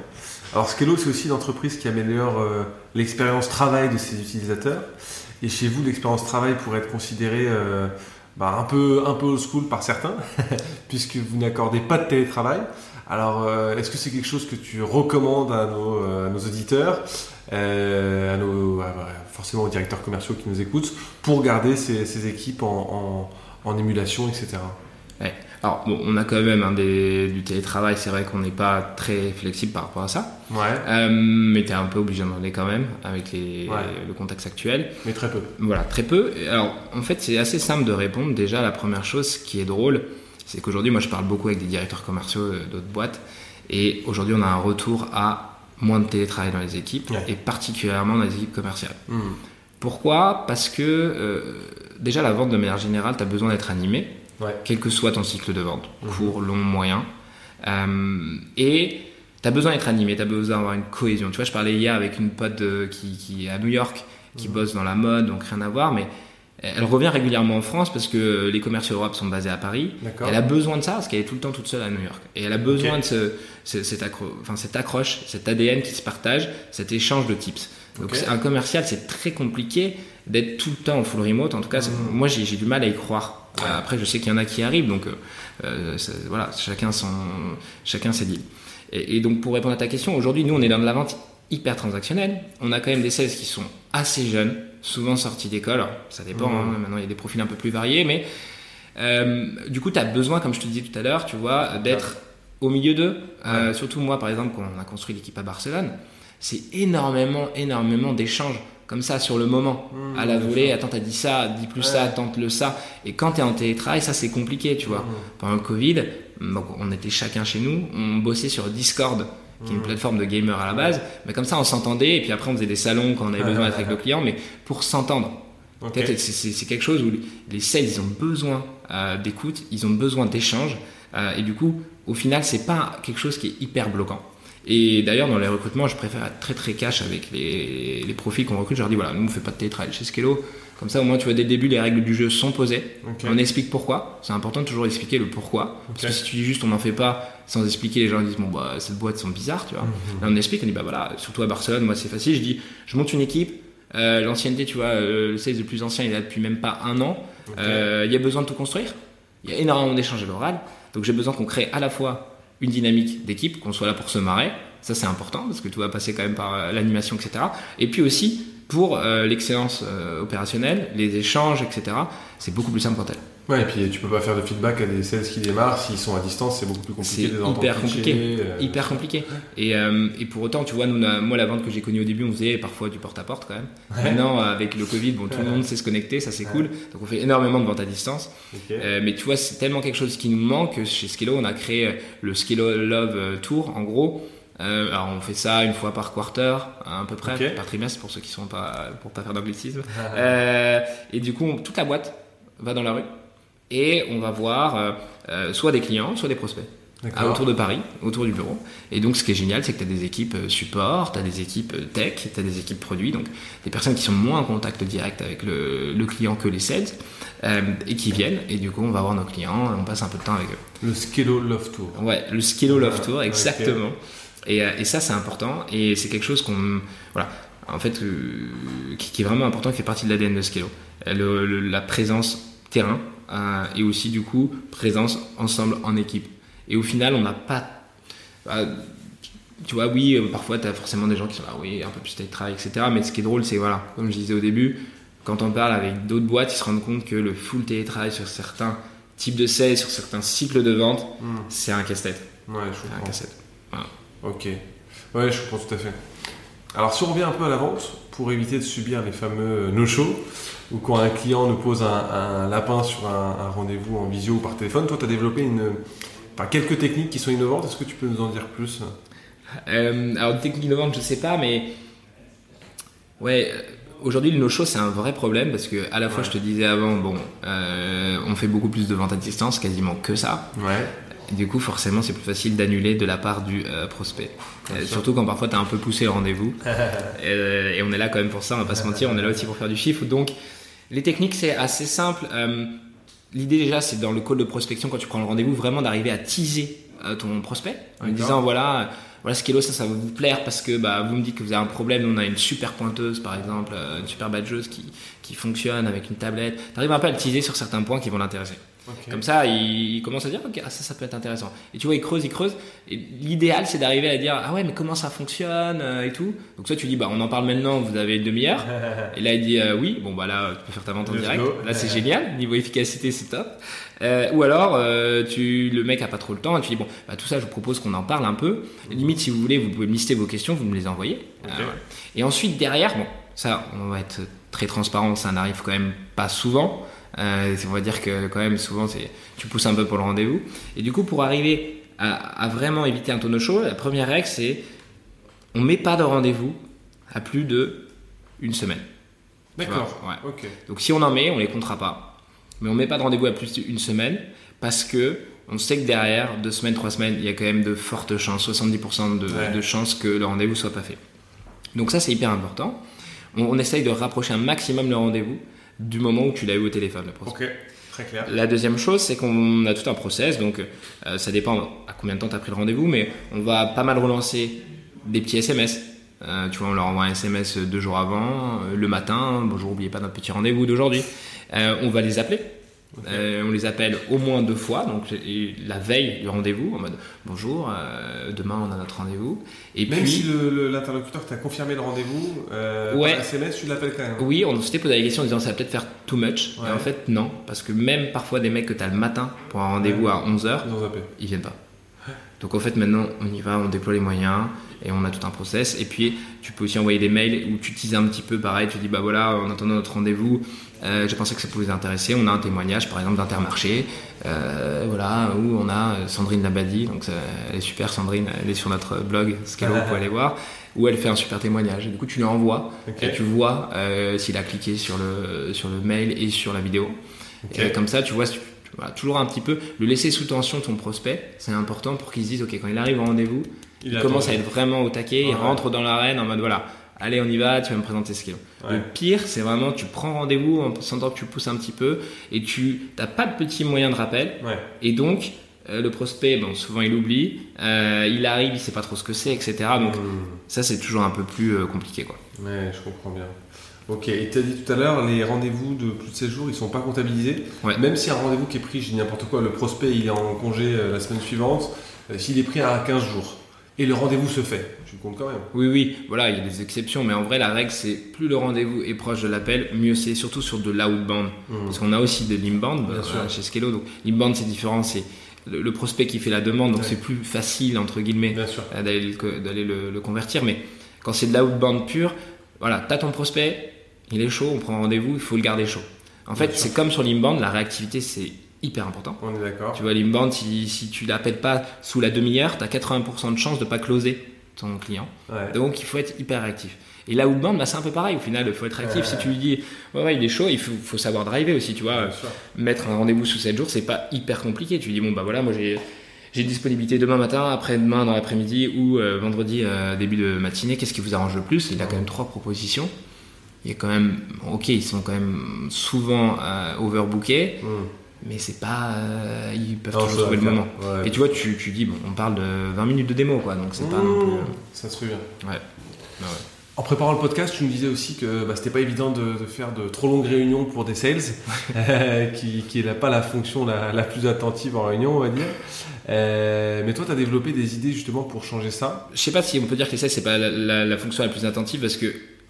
Alors Skello, c'est aussi une entreprise qui améliore euh, l'expérience travail de ses utilisateurs. Et chez vous, l'expérience travail pourrait être considérée euh, bah, un, peu, un peu old school par certains, puisque vous n'accordez pas de télétravail. Alors, euh, est-ce que c'est quelque chose que tu recommandes à nos, auditeurs, à nos, voilà, forcément aux directeurs commerciaux qui nous écoutent, pour garder ces, équipes en- en émulation, etc. Alors, bon, on a quand même hein, des- du télétravail, c'est vrai qu'on n'est pas très flexible par rapport à ça. Ouais, Euh, mais tu es un peu obligé d'en aller quand même, avec les- Ouais. le contexte actuel. mais très peu. Voilà, très peu. Alors, en fait, c'est assez simple de répondre. Déjà, la première chose qui est drôle, c'est qu'aujourd'hui, moi, je parle beaucoup avec des directeurs commerciaux euh, d'autres boîtes. Et aujourd'hui, on a un retour à moins de télétravail dans les équipes, Ouais. et particulièrement dans les équipes commerciales. Hmm. Pourquoi? Parce que, euh, déjà, la vente, de manière générale, tu as besoin d'être animé, Ouais. quel que soit ton cycle de vente, Mhm. court, long, moyen. Euh, et tu as besoin d'être animé, tu as besoin d'avoir une cohésion. Tu vois, je parlais hier avec une pote qui, qui est à New York, qui Mhm. bosse dans la mode, donc rien à voir, mais elle revient régulièrement en France parce que les commerciaux Europe sont basés à Paris. Elle a besoin de ça parce qu'elle est tout le temps toute seule à New York. Et elle a besoin de ce, ce- cette, accro- enfin, cette accroche, cet ADN qui se partage, cet échange de tips. Donc un commercial, c'est très compliqué d'être tout le temps en full remote. En tout cas, Mhm. moi j'ai du mal à y croire. Ouais. Euh, Après, je sais qu'il y en a qui arrivent, donc euh, euh, ça- voilà, chacun son, chacun ses deals. Et, et donc pour répondre à ta question, aujourd'hui, nous on est dans de la vente hyper transactionnelle. On a quand même des sales qui sont assez jeunes, souvent sortis d'école. Ça dépend. Mhm. hein, maintenant, il y a des profils un peu plus variés, mais euh, du coup, tu as besoin, comme je te disais tout à l'heure, tu vois, d'être au milieu d'eux. Euh, surtout moi, par exemple, quand on a construit l'équipe à Barcelone, c'est énormément, énormément d'échanges comme ça sur le moment, Mmh, à la volée. Attends, t'as dit ça, dis plus Ouais. ça, tente-le ça. Et quand t'es en télétravail, ça c'est compliqué, tu vois. Mhm. Pendant le Covid, donc on était chacun chez nous, on bossait sur Discord, qui est une Mhm. plateforme de gamers à la base, mais comme ça on s'entendait, et puis après on faisait des salons quand on avait besoin d'être avec le client, mais pour s'entendre. Ok. Peut-être c'est- c'est c'est quelque chose où les sales ils ont besoin euh, d'écoute, ils ont besoin d'échange, euh, et du coup au final c'est pas quelque chose qui est hyper bloquant. Et d'ailleurs dans les recrutements je préfère être très très cash avec les, les profils qu'on recrute, je leur dis voilà nous on fait pas de télétravail chez Skello, comme ça au moins tu vois dès le début les règles du jeu sont posées, on explique pourquoi, c'est important de toujours expliquer le pourquoi, parce que si tu dis juste on n'en fait pas sans expliquer les gens disent bon bah cette boîte sont bizarres tu vois. Mhm. Là, on explique, on dit bah voilà, surtout à Barcelone, moi c'est facile, je dis je monte une équipe, euh, l'ancienneté, tu vois, euh, le sales le plus ancien il est là depuis même pas un an. Euh, il y a besoin de tout construire, il y a énormément d'échanges à l'oral, donc j'ai besoin qu'on crée à la fois une dynamique d'équipe, qu'on soit là pour se marrer, ça c'est important parce que tout va passer quand même par euh, l'animation, etc. Et puis aussi pour euh, l'excellence euh, opérationnelle, les échanges, etc. C'est beaucoup plus simple quand elle. Ouais, et puis tu peux pas faire de feedback à des sales qui démarrent, s'ils sont à distance, c'est beaucoup plus compliqué C'est hyper compliqué. euh, Hyper compliqué. Et, euh, et pour autant, tu vois, nous, moi, la vente que j'ai connue au début, on faisait parfois du porte-à-porte quand même. Maintenant, avec le Covid, bon, tout le monde sait se connecter, ça c'est cool. Donc on fait énormément de ventes à distance. Euh, mais tu vois, c'est tellement quelque chose qui nous manque que chez Skillo, on a créé le Skillo Love Tour, en gros. Euh, alors on fait ça une fois par quarter, à peu près, Ok. par trimestre pour ceux qui sont pas, pour pas faire d'anglicisme. Euh, et du coup, on- toute la boîte va dans la rue et on va voir euh, euh, soit des clients, soit des prospects. à- autour de Paris, autour du bureau. Et donc, ce qui est génial, c'est que tu as des équipes euh, support, tu as des équipes euh, tech, tu as des équipes produits, donc des personnes qui sont moins en contact direct avec le, le client que les sales, euh, et qui viennent. Et du coup, on va voir nos clients, on passe un peu de temps avec eux. Le Skello Love Tour. Ouais, le Skillo Love Tour, ok. exactement. Et, euh, et ça, c'est important. Et c'est quelque chose qu'on. Voilà. En fait, euh, qui, qui est vraiment important, qui fait partie de l'ADN de Skillo. Euh, le- le- la présence terrain euh, et aussi, du coup, présence ensemble en équipe. Et au final, on n'a pas. bah, tu vois, oui, euh, parfois, tu as forcément des gens qui sont là, oui, un peu plus télétravail, etc. Mais ce qui est drôle, c'est, voilà, comme je disais au début, quand on parle avec d'autres boîtes, ils se rendent compte que le full télétravail sur certains types de sales, sur certains cycles de vente, Hmm. c'est un casse-tête. Ouais, je C'est un comprends. casse-tête. Ok. Ouais, je comprends tout à fait. Alors, si on revient un peu à la vente, pour éviter de subir les fameux no-show, ou quand un client nous pose un, un lapin sur un, un rendez-vous en visio ou par téléphone, toi, tu as développé une, enfin, quelques techniques qui sont innovantes. Est-ce que tu peux nous en dire plus? Euh, alors, technique innovante, je sais pas, mais. Ouais, euh, aujourd'hui, le no-show, c'est un vrai problème parce que, à la fois, Ouais. je te disais avant, bon, euh, on fait beaucoup plus de ventes à distance, quasiment que ça. Ouais. Et du coup, forcément, c'est plus facile d'annuler de la part du euh, prospect. Euh, surtout quand parfois tu as un peu poussé le rendez-vous. Euh, et on est là quand même pour ça, on va pas se mentir, on est là aussi pour faire du chiffre. Donc, Les techniques, c'est assez simple. L'idée déjà, c'est dans le call de prospection, quand tu prends le rendez-vous, vraiment d'arriver à teaser ton prospect en lui disant voilà, voilà Skello, ça, ça va vous plaire parce que bah, vous me dites que vous avez un problème. Nous, on a une super pointeuse, par exemple, une super badgeuse qui, qui fonctionne avec une tablette. Tu arrives un peu à le teaser sur certains points qui vont l'intéresser. Comme ça, il, il commence à dire, ok, ah, ça, ça peut être intéressant. Et tu vois, il creuse, il creuse. Et l'idéal, c'est d'arriver à dire, ah ouais, mais comment ça fonctionne euh, et tout. Donc toi, tu dis, bah, on en parle maintenant, vous avez une demi-heure. Et là, il dit, euh, oui, bon, bah là, tu peux faire ta vente en direct. Là, c'est génial. Niveau efficacité, c'est top. Euh, ou alors, tu, le mec a pas trop le temps et tu dis, bon, bah, tout ça, je vous propose qu'on en parle un peu. Limite, si vous voulez, vous pouvez me lister vos questions, vous me les envoyez. Et ensuite, derrière, bon, ça, on va être très transparent, ça n'arrive quand même pas souvent. Euh, on va dire que quand même souvent c'est tu pousses un peu pour le rendez-vous et du coup pour arriver à, à vraiment éviter un tonneau chaud la première règle c'est on met pas de rendez-vous à plus de une semaine D'accord. Ouais. Donc si on en met on les comptera pas mais on met pas de rendez-vous à plus d'une semaine parce que on sait que derrière deux semaines trois semaines il y a quand même de fortes chances 70% de, Ouais. de chances que le rendez-vous soit pas fait donc ça c'est hyper important on, on essaye de rapprocher un maximum le rendez-vous du moment où tu l'as eu au téléphone le. Ok. Très clair. La deuxième chose, c'est qu'on a tout un process, donc euh, ça dépend à combien de temps tu as pris le rendez-vous, mais on va pas mal relancer des petits SMS. Euh, tu vois, on leur envoie un SMS deux jours avant, euh, le matin, bonjour, n'oubliez pas notre petit rendez-vous d'aujourd'hui. On va les appeler. Euh, on les appelle au moins deux fois, donc la veille du rendez-vous, en mode bonjour, euh, demain on a notre rendez-vous. Et Même puis, si l'interlocuteur t'a confirmé le rendez-vous, euh, Ouais. par SMS, tu l'appelles quand même. Oui, on s'était posé la question en disant ça va peut-être faire too much. Ouais. Et en fait, non. Parce que même parfois des mecs que tu as le matin pour un rendez-vous à 11h, Ils ils viennent pas. Donc en fait, maintenant, on y va, on déploie les moyens et on a tout un process. Et puis, tu peux aussi envoyer des mails où tu teases un petit peu pareil. Tu dis, bah voilà, en attendant notre rendez-vous, euh, j'ai pensé que ça pouvait vous intéresser. On a un témoignage, par exemple, d'Intermarché, euh, voilà, où on a euh, Sandrine Labadi. Donc ça- elle est super, Sandrine. Elle est sur notre blog, Scalo, vous pouvez aller voir. Où elle fait un super témoignage. Et du coup, tu lui envoies et tu vois euh, s'il a cliqué sur le, sur le mail et sur la vidéo. Et comme ça, tu vois, tu- voilà, toujours un petit peu le laisser sous tension ton prospect, c'est important pour qu'il se dise, ok, quand il arrive au rendez-vous, il, commence à être vraiment au taquet, il rentre dans l'arène en mode voilà, allez, on y va, tu vas me présenter ce qu'il a. Ouais. Le pire, c'est vraiment, tu prends rendez-vous en sentant que tu pousses un petit peu et tu n'as pas de petit moyen de rappel. Ouais. Et donc, euh, le prospect, bon, souvent il oublie, euh, il arrive, il sait pas trop ce que c'est, etc. Donc, Hmm. ça, c'est toujours un peu plus euh, compliqué, quoi. Ouais, je comprends bien. Ok, et tu as dit tout à l'heure, les rendez-vous de plus de 7 jours, ils sont pas comptabilisés. Ouais. Même si un rendez-vous qui est pris, je dis n'importe quoi, le prospect il est en congé euh, la semaine suivante, euh, s'il est pris à 15 jours, et le rendez-vous se fait, tu comptes quand même. Oui, oui, voilà, il y a des exceptions, mais en vrai, la règle, c'est plus le rendez-vous est proche de l'appel, mieux c'est, surtout sur de l'outbound. Hmm. Parce qu'on a aussi de l'inbound euh, chez Skello. Donc, l'inbound, c'est différent, c'est le, le prospect qui fait la demande, donc Ouais. c'est plus facile, entre guillemets, d'aller le, le- le convertir. Mais quand c'est de l'outbound pur, voilà, t'as ton prospect, il est chaud, on prend rendez-vous, il faut le garder chaud. En fait, c'est comme sur l'inbound, la réactivité, c'est hyper important. On est d'accord. Tu vois, l'inbound, si, si tu l'appelles pas sous la demi-heure, t'as 80% de chance de pas closer ton client. Ouais. Donc il faut être hyper réactif. Et là outbound, bah, c'est un peu pareil. Au final, il faut être réactif. Ouais. Si tu lui dis, ouais, ouais, il est chaud, il faut, faut savoir driver aussi. Tu vois, mettre un rendez-vous sous 7 jours, c'est pas hyper compliqué. Tu lui dis, bon, bah voilà, moi j'ai. J'ai disponibilité demain matin, après-demain dans l'après-midi ou euh, vendredi euh, début de matinée. Qu'est-ce qui vous arrange le plus? Il a quand même trois propositions. Il est quand même, ok, ils sont quand même souvent euh, overbookés, Hmm. mais c'est pas, euh, ils peuvent Non, toujours trouver le moment. Ouais. Et tu vois, tu, tu dis, bon, on parle de 20 minutes de démo, quoi, donc c'est pas non plus. euh, Ça se fait bien. Ouais. Ouais, ouais. En préparant le podcast, tu nous disais aussi que bah, c'était pas évident de, de faire de trop longues réunions pour des sales, euh, qui, qui n'a pas la fonction la, la plus attentive en réunion, on va dire. Euh, mais toi, tu as développé des idées justement pour changer ça? Je sais pas si on peut dire que les sales c'est pas la, la- la fonction la plus attentive parce que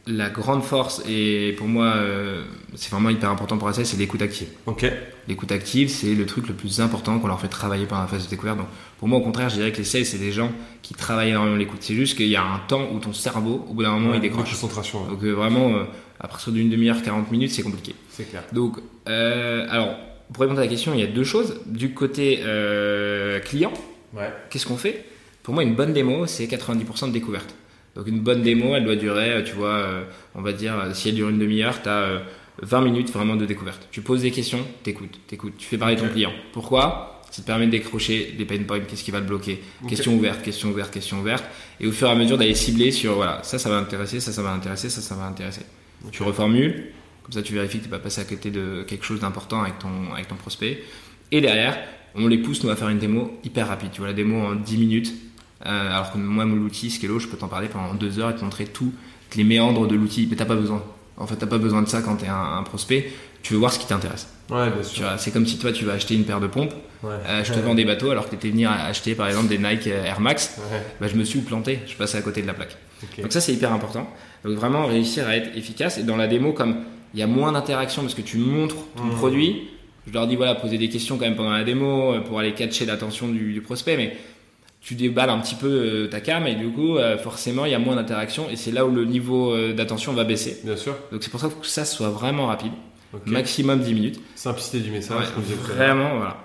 la grande force et pour moi euh, c'est vraiment hyper important pour sales c'est l'écoute active. Ok. L'écoute active c'est le truc le plus important qu'on leur fait travailler pendant la phase de découverte. Donc pour moi au contraire je dirais que les sales c'est des gens qui travaillent énormément l'écoute. C'est juste qu'il y a un temps où ton cerveau au bout d'un moment il de décroche. concentration, ouais. Donc euh, vraiment euh, à partir d'une demi-heure 40 minutes c'est compliqué. c'est clair. Donc, euh, alors, pour répondre à la question, il y a deux choses. Du côté client, Ouais. qu'est-ce qu'on fait? Pour moi, une bonne démo, c'est 90% de découverte. Donc, une bonne démo, elle doit durer, euh, tu vois, euh, on va dire, euh, si elle dure une demi-heure, tu as 20 minutes vraiment de découverte. Tu poses des questions, t'écoutes, t'écoutes, tu fais parler ton client. Pourquoi? Ça te permet de décrocher des pain points, qu'est-ce qui va le bloquer? Question ouverte, question ouverte, question ouverte. Et au fur et à mesure d'aller cibler sur, voilà, ça, ça va intéresser, ça, ça va intéresser, ça, ça va intéresser. Tu reformules, Comme ça, tu vérifies que tu pas passé à côté de quelque chose d'important avec ton, avec ton prospect. Et derrière, on les pousse, nous, à faire une démo hyper rapide. Tu vois, la démo en 10 minutes. Euh, alors que moi, mon outil Skello, je peux t'en parler pendant deux heures et te montrer tous les méandres de l'outil. Mais t'as pas besoin. En fait, t'as pas besoin de ça quand tu es un, prospect. Tu veux voir ce qui t'intéresse. Ouais, bien sûr. C'est comme si toi, tu vas acheter une paire de pompes. Euh, je te vends des bateaux alors que tu étais venu acheter par exemple des Nike Air Max. Bah, je me suis planté. Je passais à côté de la plaque. Donc ça, c'est hyper important. Donc vraiment réussir à être efficace. Et dans la démo, comme il y a moins d'interaction parce que tu montres ton mmh. produit, je leur dis voilà, poser des questions quand même pendant la démo euh, pour aller catcher l'attention du, prospect. Mais tu déballes un petit peu euh, ta cam et du coup forcément il y a moins d'interaction et c'est là où le niveau d'attention va baisser. Bien sûr. Donc c'est pour ça que ça soit vraiment rapide. Maximum 10 minutes. Simplicité du message. vraiment, voilà.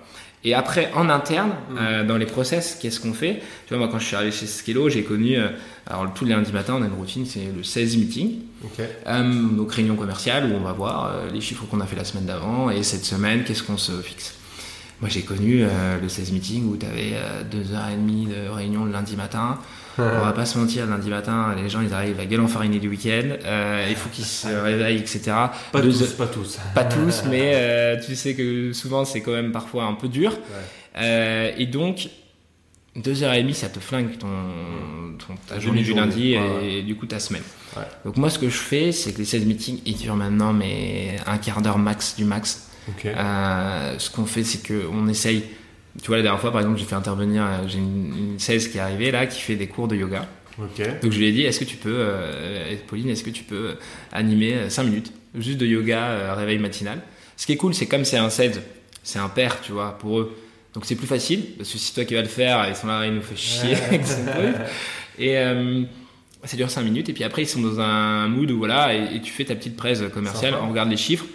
Et après, en interne, mm. euh, dans les process, qu'est-ce qu'on fait? Tu vois, moi, quand je suis arrivé chez Skelo, j'ai connu. Euh, alors, tous les lundis matin, on a une routine, c'est le 16 meeting. Euh, donc, réunion commerciale où on va voir les chiffres qu'on a fait la semaine d'avant et cette semaine, qu'est-ce qu'on se fixe? Moi, j'ai connu le 16 meeting où tu avais deux heures et demie de réunion le lundi matin. On va pas se mentir, lundi matin, les gens ils arrivent à gueule enfarinée du week-end, euh, il faut qu'ils se réveillent, etc. Pas tous, pas tous. Pas tous, mais euh, tu sais que souvent c'est quand même parfois un peu dur. Euh, et donc, deux heures et demie, ça te flingue ton, ton ta journée du lundi et, du coup ta semaine. Donc moi, ce que je fais, c'est que les 16 meetings, ils durent maintenant mais un quart d'heure max du max. Ce qu'on fait, c'est qu'on essaye tu vois, la dernière fois, par exemple, j'ai fait intervenir, euh, j'ai une, une 16 qui est arrivée là, qui fait des cours de yoga. Donc je lui ai dit, est-ce que tu peux, euh, Pauline, est-ce que tu peux euh, animer 5 minutes, juste de yoga, réveil matinal? Ce qui est cool, c'est comme c'est un 16, c'est un père, tu vois, pour eux. Donc c'est plus facile, parce que si toi qui vas le faire, ils sont là, ils nous font chier. Et ça dure 5 minutes, et puis après, ils sont dans un mood où voilà, et, tu fais ta petite presse commerciale, on regarde les chiffres.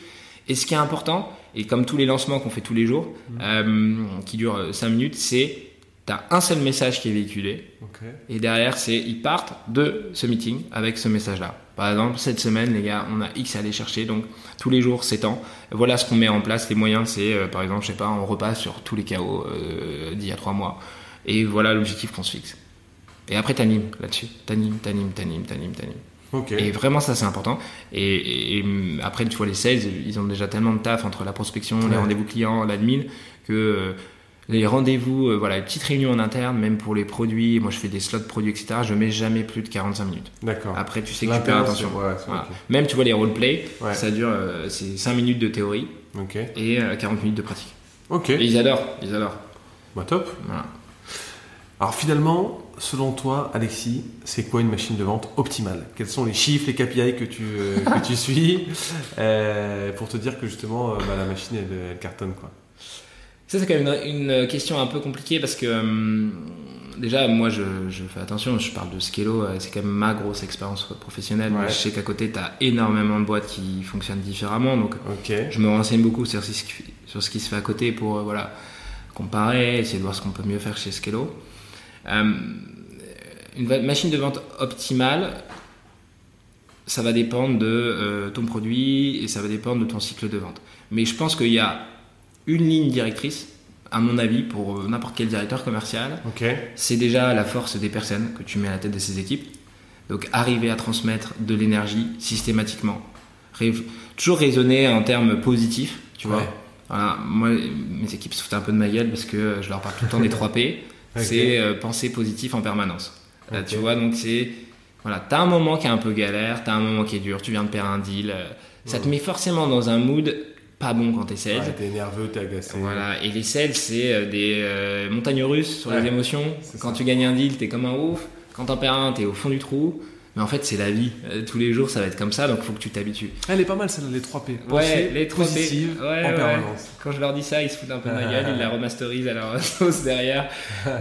Et ce qui est important, et comme tous les lancements qu'on fait tous les jours, mmh. euh, qui durent 5 minutes, c'est tu as un seul message qui est véhiculé. Et derrière, c'est ils partent de ce meeting avec ce message-là. Par exemple, cette semaine, les gars, on a X à aller chercher. Donc, tous les jours, c'est temps. Voilà ce qu'on met en place. Les moyens, c'est, euh, par exemple, je sais pas, on repasse sur tous les chaos euh, d'il y a 3 mois. Et voilà l'objectif qu'on se fixe. Et après, t'animes là-dessus. T'animes, t'animes, t'animes, t'animes, t'animes. Et vraiment, ça, c'est important. Et, après, tu vois, les sales, ils ont déjà tellement de taf entre la prospection, les rendez-vous clients, l'admin, que euh, les rendez-vous, euh, voilà, les petites réunions en interne, même pour les produits, moi je fais des slots produits, etc., je mets jamais plus de 45 minutes. D'accord. Après, tu sais que tu perds attention. Même, tu vois, les roleplay, ça dure, euh, c'est 5 minutes de théorie et 40 minutes de pratique. Ok. Et ils adorent, ils adorent. Bah, top. Alors finalement, selon toi, Alexis, c'est quoi une machine de vente optimale? Quels sont les chiffres, les KPI que tu, euh, que tu suis euh, pour te dire que justement euh, bah, la machine elle, cartonne quoi? Ça c'est quand même une, question un peu compliquée parce que déjà moi je, fais attention, je parle de Skello, c'est quand même ma grosse expérience professionnelle. Je sais qu'à côté tu as énormément de boîtes qui fonctionnent différemment donc je me renseigne beaucoup sur, sur ce qui se fait à côté pour voilà comparer, essayer de voir ce qu'on peut mieux faire chez Skello. Euh, une machine de vente optimale, ça va dépendre de euh, ton produit et ça va dépendre de ton cycle de vente. Mais je pense qu'il y a une ligne directrice, à mon avis, pour euh, n'importe quel directeur commercial. C'est déjà la force des personnes que tu mets à la tête de ces équipes. Donc arriver à transmettre de l'énergie systématiquement. toujours raisonner en termes positifs, tu vois. moi, mes équipes se foutent un peu de ma gueule parce que je leur parle tout le temps des 3 P c'est euh, penser positif en permanence. Euh, tu vois, donc c'est. Voilà, t'as un moment qui est un peu galère, t'as un moment qui est dur, tu viens de perdre un deal. Euh, ça te met forcément dans un mood pas bon quand t'es sales. Ouais, t'es nerveux, t'es agacé. Voilà, et les sales, c'est des montagnes russes sur les émotions. Quand tu gagnes un deal, t'es comme un ouf. Quand t'en perds un, t'es au fond du trou. Mais en fait, c'est la vie. Euh, tous les jours, ça va être comme ça, donc il faut que tu t'habitues. Elle est pas mal, celle-là, les 3 P. ouais, les 3 P. Ouais, en permanence. Quand je leur dis ça, ils se foutent un peu de ma gueule, ils la remasterisent à leur sauce derrière.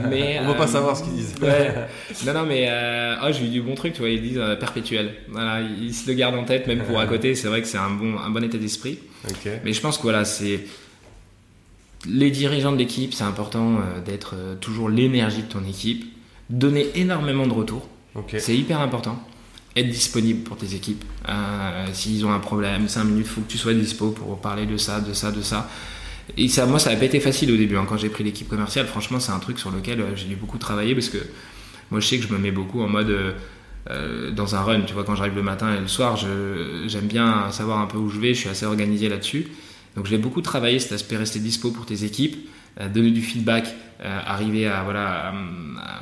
Mais, On va pas euh, savoir ce qu'ils disent. ouais. Non, non, mais euh, oh, j'ai eu du bon truc, tu vois, ils disent perpétuel. Voilà, ils se le gardent en tête, même pour à côté, c'est vrai que c'est un bon, un bon état d'esprit. Mais je pense que voilà, c'est. Les dirigeants de l'équipe, c'est important d'être toujours l'énergie de ton équipe, donner énormément de retours c'est hyper important. Être disponible pour tes équipes. Euh, s'ils ont un problème, 5 minutes, il faut que tu sois dispo pour parler de ça, de ça, de ça. Et ça, moi, ça n'a pas été facile au début. Hein. Quand j'ai pris l'équipe commerciale, franchement, c'est un truc sur lequel euh, j'ai dû beaucoup travailler parce que moi, je sais que je me mets beaucoup en mode. Euh, dans un run. Tu vois, quand j'arrive le matin et le soir, j'aime bien savoir un peu où je vais. Je suis assez organisé là-dessus. Donc, j'ai beaucoup travaillé cet aspect rester dispo pour tes équipes, donner du feedback, arriver à voilà. à-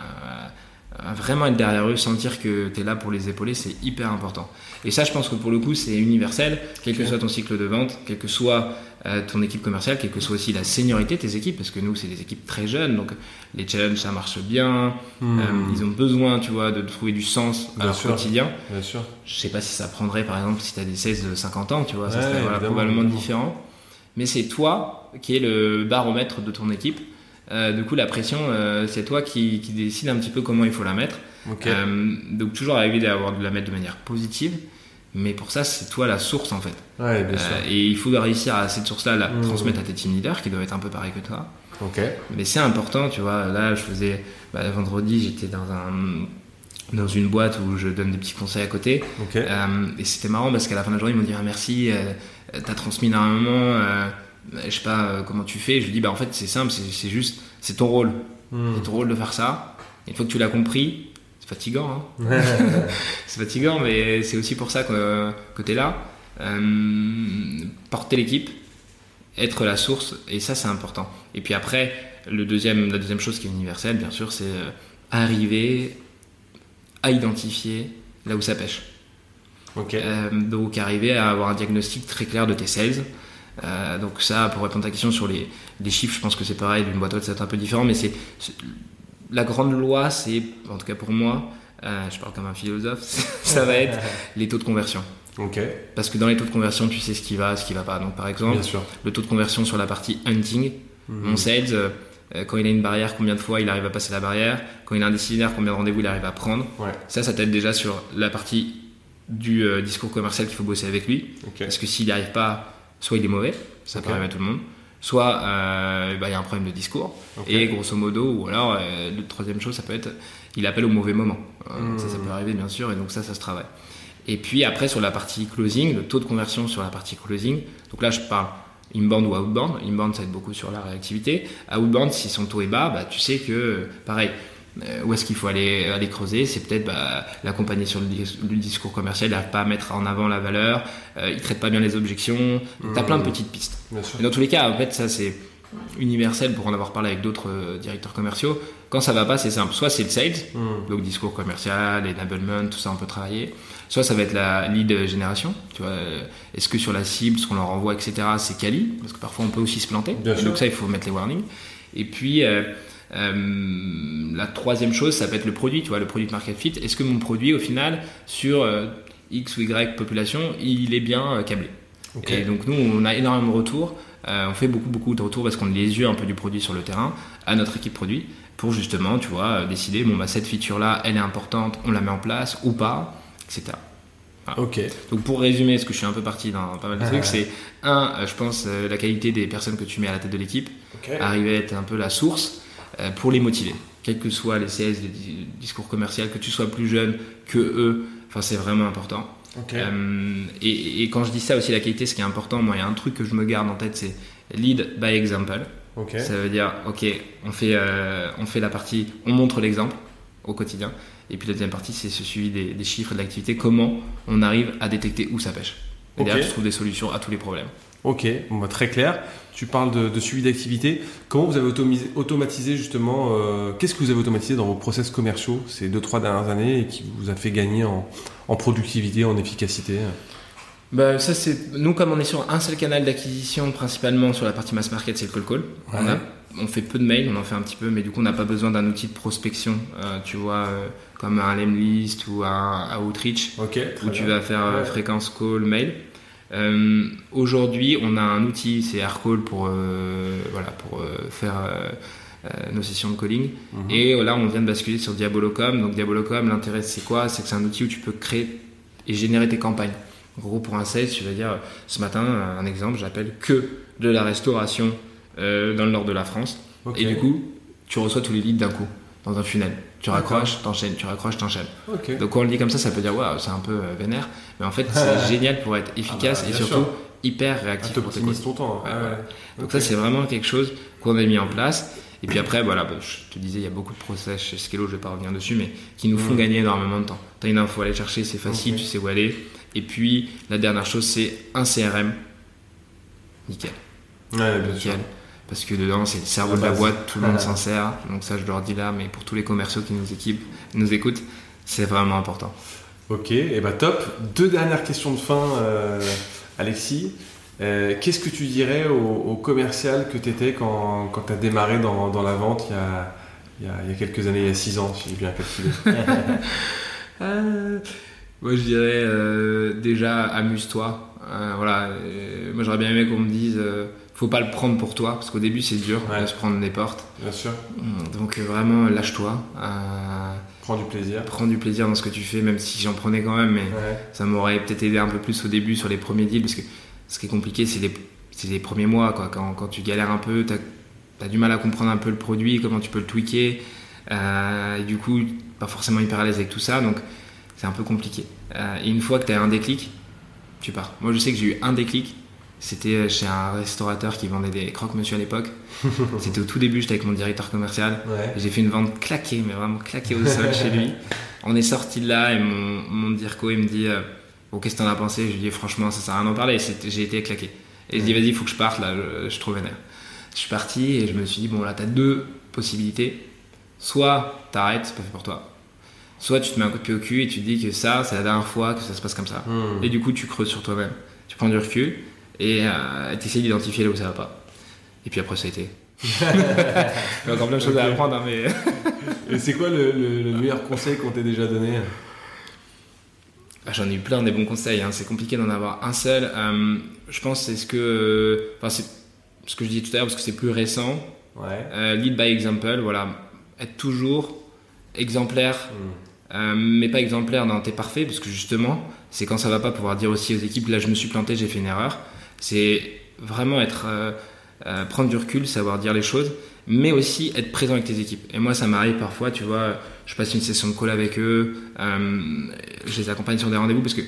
à vraiment être derrière eux, sentir que tu es là pour les épauler, c'est hyper important. Et ça, je pense que pour le coup, c'est universel, quel que soit ton cycle de vente, quelle que soit euh, ton équipe commerciale, quelle que soit aussi la seniorité de tes équipes, parce que nous, c'est des équipes très jeunes, donc les challenges, ça marche bien. Hmm. Euh, ils ont besoin, tu vois, de trouver du sens à Bien leur sûr. quotidien. Bien sûr. Je sais pas si ça prendrait, par exemple, si tu as des 16 de 50 ans, tu vois, ça serait voilà, probablement différent. Mais c'est toi qui es le baromètre de ton équipe. Euh, du coup, la pression, euh, c'est toi qui, qui décide un petit peu comment il faut la mettre. Euh, donc, toujours à avoir de la mettre de manière positive. Mais pour ça, c'est toi la source en fait. ouais, bien sûr. Et il faut réussir à cette source-là la Mmh. transmettre à tes team leaders qui doivent être un peu pareils que toi. Mais c'est important, tu vois. Là, je faisais. bah, vendredi, j'étais dans, un, dans une boîte où je donne des petits conseils à côté. Et c'était marrant parce qu'à la fin de la journée, ils m'ont dit ah, merci, t'as transmis énormément. Euh, je sais pas euh, comment tu fais. Je lui dis bah en fait, c'est simple, c'est juste, c'est ton rôle. Hmm. C'est ton rôle de faire ça. Et une fois que tu l'as compris, c'est fatigant. Hein c'est fatigant, mais c'est aussi pour ça que, que tu es là. Euh, porter l'équipe, être la source, et ça c'est important. Et puis après, le deuxième, la deuxième chose qui est universelle, bien sûr, c'est euh, arriver à identifier là où ça pêche. ok. Euh, donc arriver à avoir un diagnostic très clair de tes sales. Euh, donc ça, pour répondre à ta question sur les, les chiffres, je pense que c'est pareil, d'une boîte à autre, c'est un peu différent, mais c'est la grande loi, c'est, en tout cas pour moi, euh, je parle comme un philosophe, ça va être les taux de conversion. Ok. Parce que dans les taux de conversion, tu sais ce qui va, ce qui va pas. Donc par exemple, le taux de conversion sur la partie hunting, Mhm. mon sales, euh, quand il a une barrière, combien de fois il arrive à passer la barrière, quand il a un décisionnaire, combien de rendez-vous il arrive à prendre? Ouais. Ça, ça t'aide déjà sur la partie du discours commercial qu'il faut bosser avec lui. Parce que s'il n'y arrive pas, soit il est mauvais, ça peut arriver à tout le monde, soit euh, bah, il y a un problème de discours, et grosso modo, ou alors, euh, le troisième chose, ça peut être, il appelle au mauvais moment. Euh, Hmm. Ça, ça peut arriver, bien sûr, et donc ça, ça se travaille. Et puis après, sur la partie closing, le taux de conversion sur la partie closing, donc là, je parle inbound ou outbound. Inbound, ça aide beaucoup sur la réactivité. Outbound, si son taux est bas, bah, tu sais que, pareil, euh, où est-ce qu'il faut aller, aller creuser C'est peut-être bah, l'accompagner sur le, dis- le discours commercial, il n'arrive pas à mettre en avant la valeur, euh, il traite pas bien les objections, tu as plein de petites pistes. Dans tous les cas, en fait, ça c'est universel pour en avoir parlé avec d'autres euh, directeurs commerciaux. Quand ça va pas, c'est simple. Soit c'est le sales, Hmm. donc discours commercial, enablement, tout ça on peut travailler. Soit ça va être la lead génération. Tu vois, euh, est-ce que sur la cible, ce qu'on leur envoie, etc., c'est quali? Parce que parfois on peut aussi se planter. Donc ça, il faut mettre les warnings. Et puis euh, euh, la troisième chose, ça peut être le produit. Tu vois, le produit market fit. Est-ce que mon produit, au final, sur euh, X ou Y population, il est bien euh, câblé Ok. et donc nous, on a énormément de retours. Euh, on fait beaucoup, beaucoup de retours parce qu'on a les yeux un peu du produit sur le terrain à notre équipe produit pour justement, tu vois, euh, décider, bon, bah, cette feature-là, elle est importante, on la met en place ou pas, etc. Ok. Donc pour résumer, parce que je suis un peu parti dans pas mal de Ah trucs, c'est un, euh, je pense, euh, la qualité des personnes que tu mets à la tête de l'équipe, Ok. arriver à être un peu la source euh, pour les motiver. Quels que soient les CS, les di- discours commerciaux, que tu sois plus jeune que eux, enfin c'est vraiment important. Euh, et, et quand je dis ça aussi, la qualité, ce qui est important, moi, il y a un truc que je me garde en tête, c'est lead by example. Ça veut dire, ok, on fait, euh, on fait la partie, on montre l'exemple au quotidien. Et puis la deuxième partie, c'est ce suivi des, des chiffres et de l'activité, comment on arrive à détecter où ça pêche. Et Ok. derrière, tu trouves des solutions à tous les problèmes. Ok, bon, bah, très clair. Tu parles de, de suivi d'activité. Comment vous avez automisé- automatisé justement euh, Qu'est-ce que vous avez automatisé dans vos process commerciaux ces deux trois dernières années et qui vous a fait gagner en, en productivité, en efficacité? Bah, ça, c'est nous, comme on est sur un seul canal d'acquisition, principalement sur la partie mass market, c'est le call call. On, Ouais. a- on fait peu de mails, on en fait un petit peu, mais du coup, on n'a pas besoin d'un outil de prospection, euh, tu vois, euh, comme un Lemlist ou un, un Outreach. Où tu vas faire Ouais. fréquence call, mail. Euh, Aujourd'hui, on a un outil, c'est Aircall pour, euh, voilà, pour euh, faire nos sessions de calling. Mhm. Et là, on vient de basculer sur Diabolocom. Donc Diabolocom, l'intérêt c'est quoi? C'est que c'est un outil où tu peux créer et générer tes campagnes. En gros, pour un sales, tu vas dire, ce matin, un exemple, j'appelle que de la restauration dans le nord de la France. Et du coup, tu reçois tous les leads d'un coup, dans un funnel. Tu raccroches, t'enchaînes, tu raccroches, t'enchaînes. Ok. Donc quand on le dit comme ça, ça peut dire waouh, c'est un peu euh, vénère, mais en fait c'est génial pour être efficace Ah bah, et bien surtout sûr. hyper Ah, réactif pour tes ton temps. Ouais, ouais. ouais. Donc ça c'est vraiment quelque chose qu'on a mis en place Et puis après, voilà, bah, je te disais, il y a beaucoup de process chez Skello, je vais pas revenir dessus, mais qui nous font Mhm. gagner énormément de temps. Tu as une info à aller chercher, c'est facile, tu sais où aller. Et puis, la dernière chose, c'est un CRM. Nickel. Ouais, bien sûr. Parce que dedans, c'est le cerveau de la boîte, tout le monde s'en sert. Donc ça, je leur dis là, mais pour tous les commerciaux qui nous, équipent, nous écoutent, c'est vraiment important. Ok, et bah top. Deux dernières questions de fin, euh, Alexis. Euh, Qu'est-ce que tu dirais au, au commercial que tu étais quand, quand tu as démarré dans, dans la vente il y, a, il, y a, il y a quelques années, il y a six ans, si j'ai bien calculé Euh, moi, je dirais euh, déjà amuse-toi. Euh, voilà. Euh, moi, j'aurais bien aimé qu'on me dise, euh, faut pas le prendre pour toi, parce qu'au début, c'est dur Ouais. de se prendre des portes. Bien sûr. Donc, euh, vraiment, lâche-toi. Euh, Prends du plaisir. prends du plaisir dans ce que tu fais, même si j'en prenais quand même, mais Ouais. ça m'aurait peut-être aidé un peu plus au début sur les premiers deals, parce que ce qui est compliqué, c'est les, c'est les premiers mois. Quoi. Quand, quand tu galères un peu, tu as, du mal à comprendre un peu le produit, comment tu peux le tweaker. Euh, et du coup, pas forcément hyper à l'aise avec tout ça, donc c'est un peu compliqué. Euh, et une fois que tu as un déclic, tu pars. Moi, je sais que j'ai eu un déclic. C'était chez un restaurateur qui vendait des croque-monsieur à l'époque. C'était au tout début, j'étais avec mon directeur commercial. Ouais. J'ai fait une vente claquée, mais vraiment claquée au sol chez lui. On est sorti de là et mon, mon dirco il me dit euh, Bon, qu'est-ce que t'en as pensé? Je lui dis Franchement, ça sert à rien d'en parler. J'ai été claqué. Et je dis Vas-y, il faut que je parte là, je, je trop vénère. Je suis parti et je me suis dit Bon, là, t'as deux possibilités. Soit t'arrêtes, c'est pas fait pour toi. Soit tu te mets un coup de pied au cul et tu te dis que ça, c'est la dernière fois que ça se passe comme ça. Hmm. Et du coup, tu creuses sur toi-même. Tu prends du recul et euh, tu essaies d'identifier là où ça va pas. Et puis après, ça a été. Il y a encore plein de choses à apprendre, hein, mais. Et c'est quoi le, le- le meilleur conseil qu'on t'ait déjà donné? Ah, J'en ai eu plein des bons conseils, hein. c'est compliqué d'en avoir un seul. Euh, je pense c'est ce que. Enfin, c'est ce que je disais tout à l'heure parce que c'est plus récent. Ouais. Euh, lead by example, voilà. Être toujours exemplaire, Hmm. euh, mais pas exemplaire dans t'es parfait parce que justement, c'est quand ça va pas pouvoir dire aussi aux équipes là je me suis planté, j'ai fait une erreur. C'est vraiment être. euh, euh, prendre du recul, savoir dire les choses, mais aussi être présent avec tes équipes. Et moi, ça m'arrive parfois, tu vois, je passe une session de call avec eux, euh, je les accompagne sur des rendez-vous parce que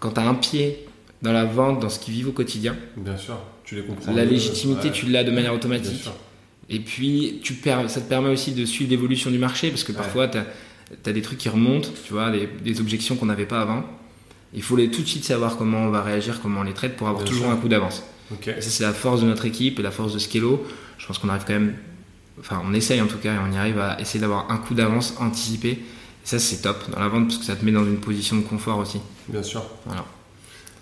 quand tu as un pied dans la vente, dans ce qu'ils vivent au quotidien, Bien sûr, tu les comprends. la légitimité, ouais. tu l'as de manière Bien automatique. sûr. Et puis, tu per- ça te permet aussi de suivre l'évolution du marché parce que Ouais. parfois, tu as, des trucs qui remontent, tu vois, des, des objections qu'on n'avait pas avant. Il faut les, tout de suite savoir comment on va réagir, comment on les traite pour avoir Bien toujours sûr. un coup d'avance. Ça, c'est la force de notre équipe et la force de Skello. Je pense qu'on arrive quand même, enfin, on essaye en tout cas, et on y arrive à essayer d'avoir un coup d'avance anticipé. Et ça, c'est top dans la vente parce que ça te met dans une position de confort aussi. Bien sûr. Voilà.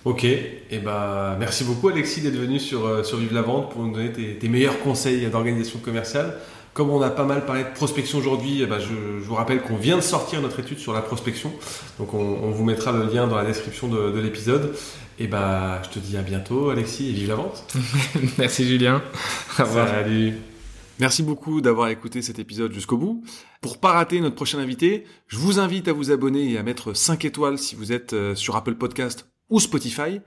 Ok, et ben merci beaucoup Alexis d'être venu sur, euh, sur Vive la Vente pour nous donner tes, tes meilleurs conseils d'organisation commerciale. Comme on a pas mal parlé de prospection aujourd'hui, eh ben, je, je vous rappelle qu'on vient de sortir notre étude sur la prospection. Donc on, on vous mettra le lien dans la description de, de l'épisode. Et ben je te dis à bientôt Alexis et vive la vente. Merci Julien. Au revoir. Salut. Merci beaucoup d'avoir écouté cet épisode jusqu'au bout. Pour pas rater notre prochain invité, je vous invite à vous abonner et à mettre 5 étoiles si vous êtes euh, sur Apple Podcast ou Spotify.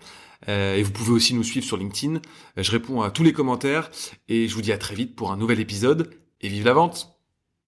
Euh, et vous pouvez aussi nous suivre sur LinkedIn. Euh, Je réponds à tous les commentaires et je vous dis à très vite pour un nouvel épisode et vive la vente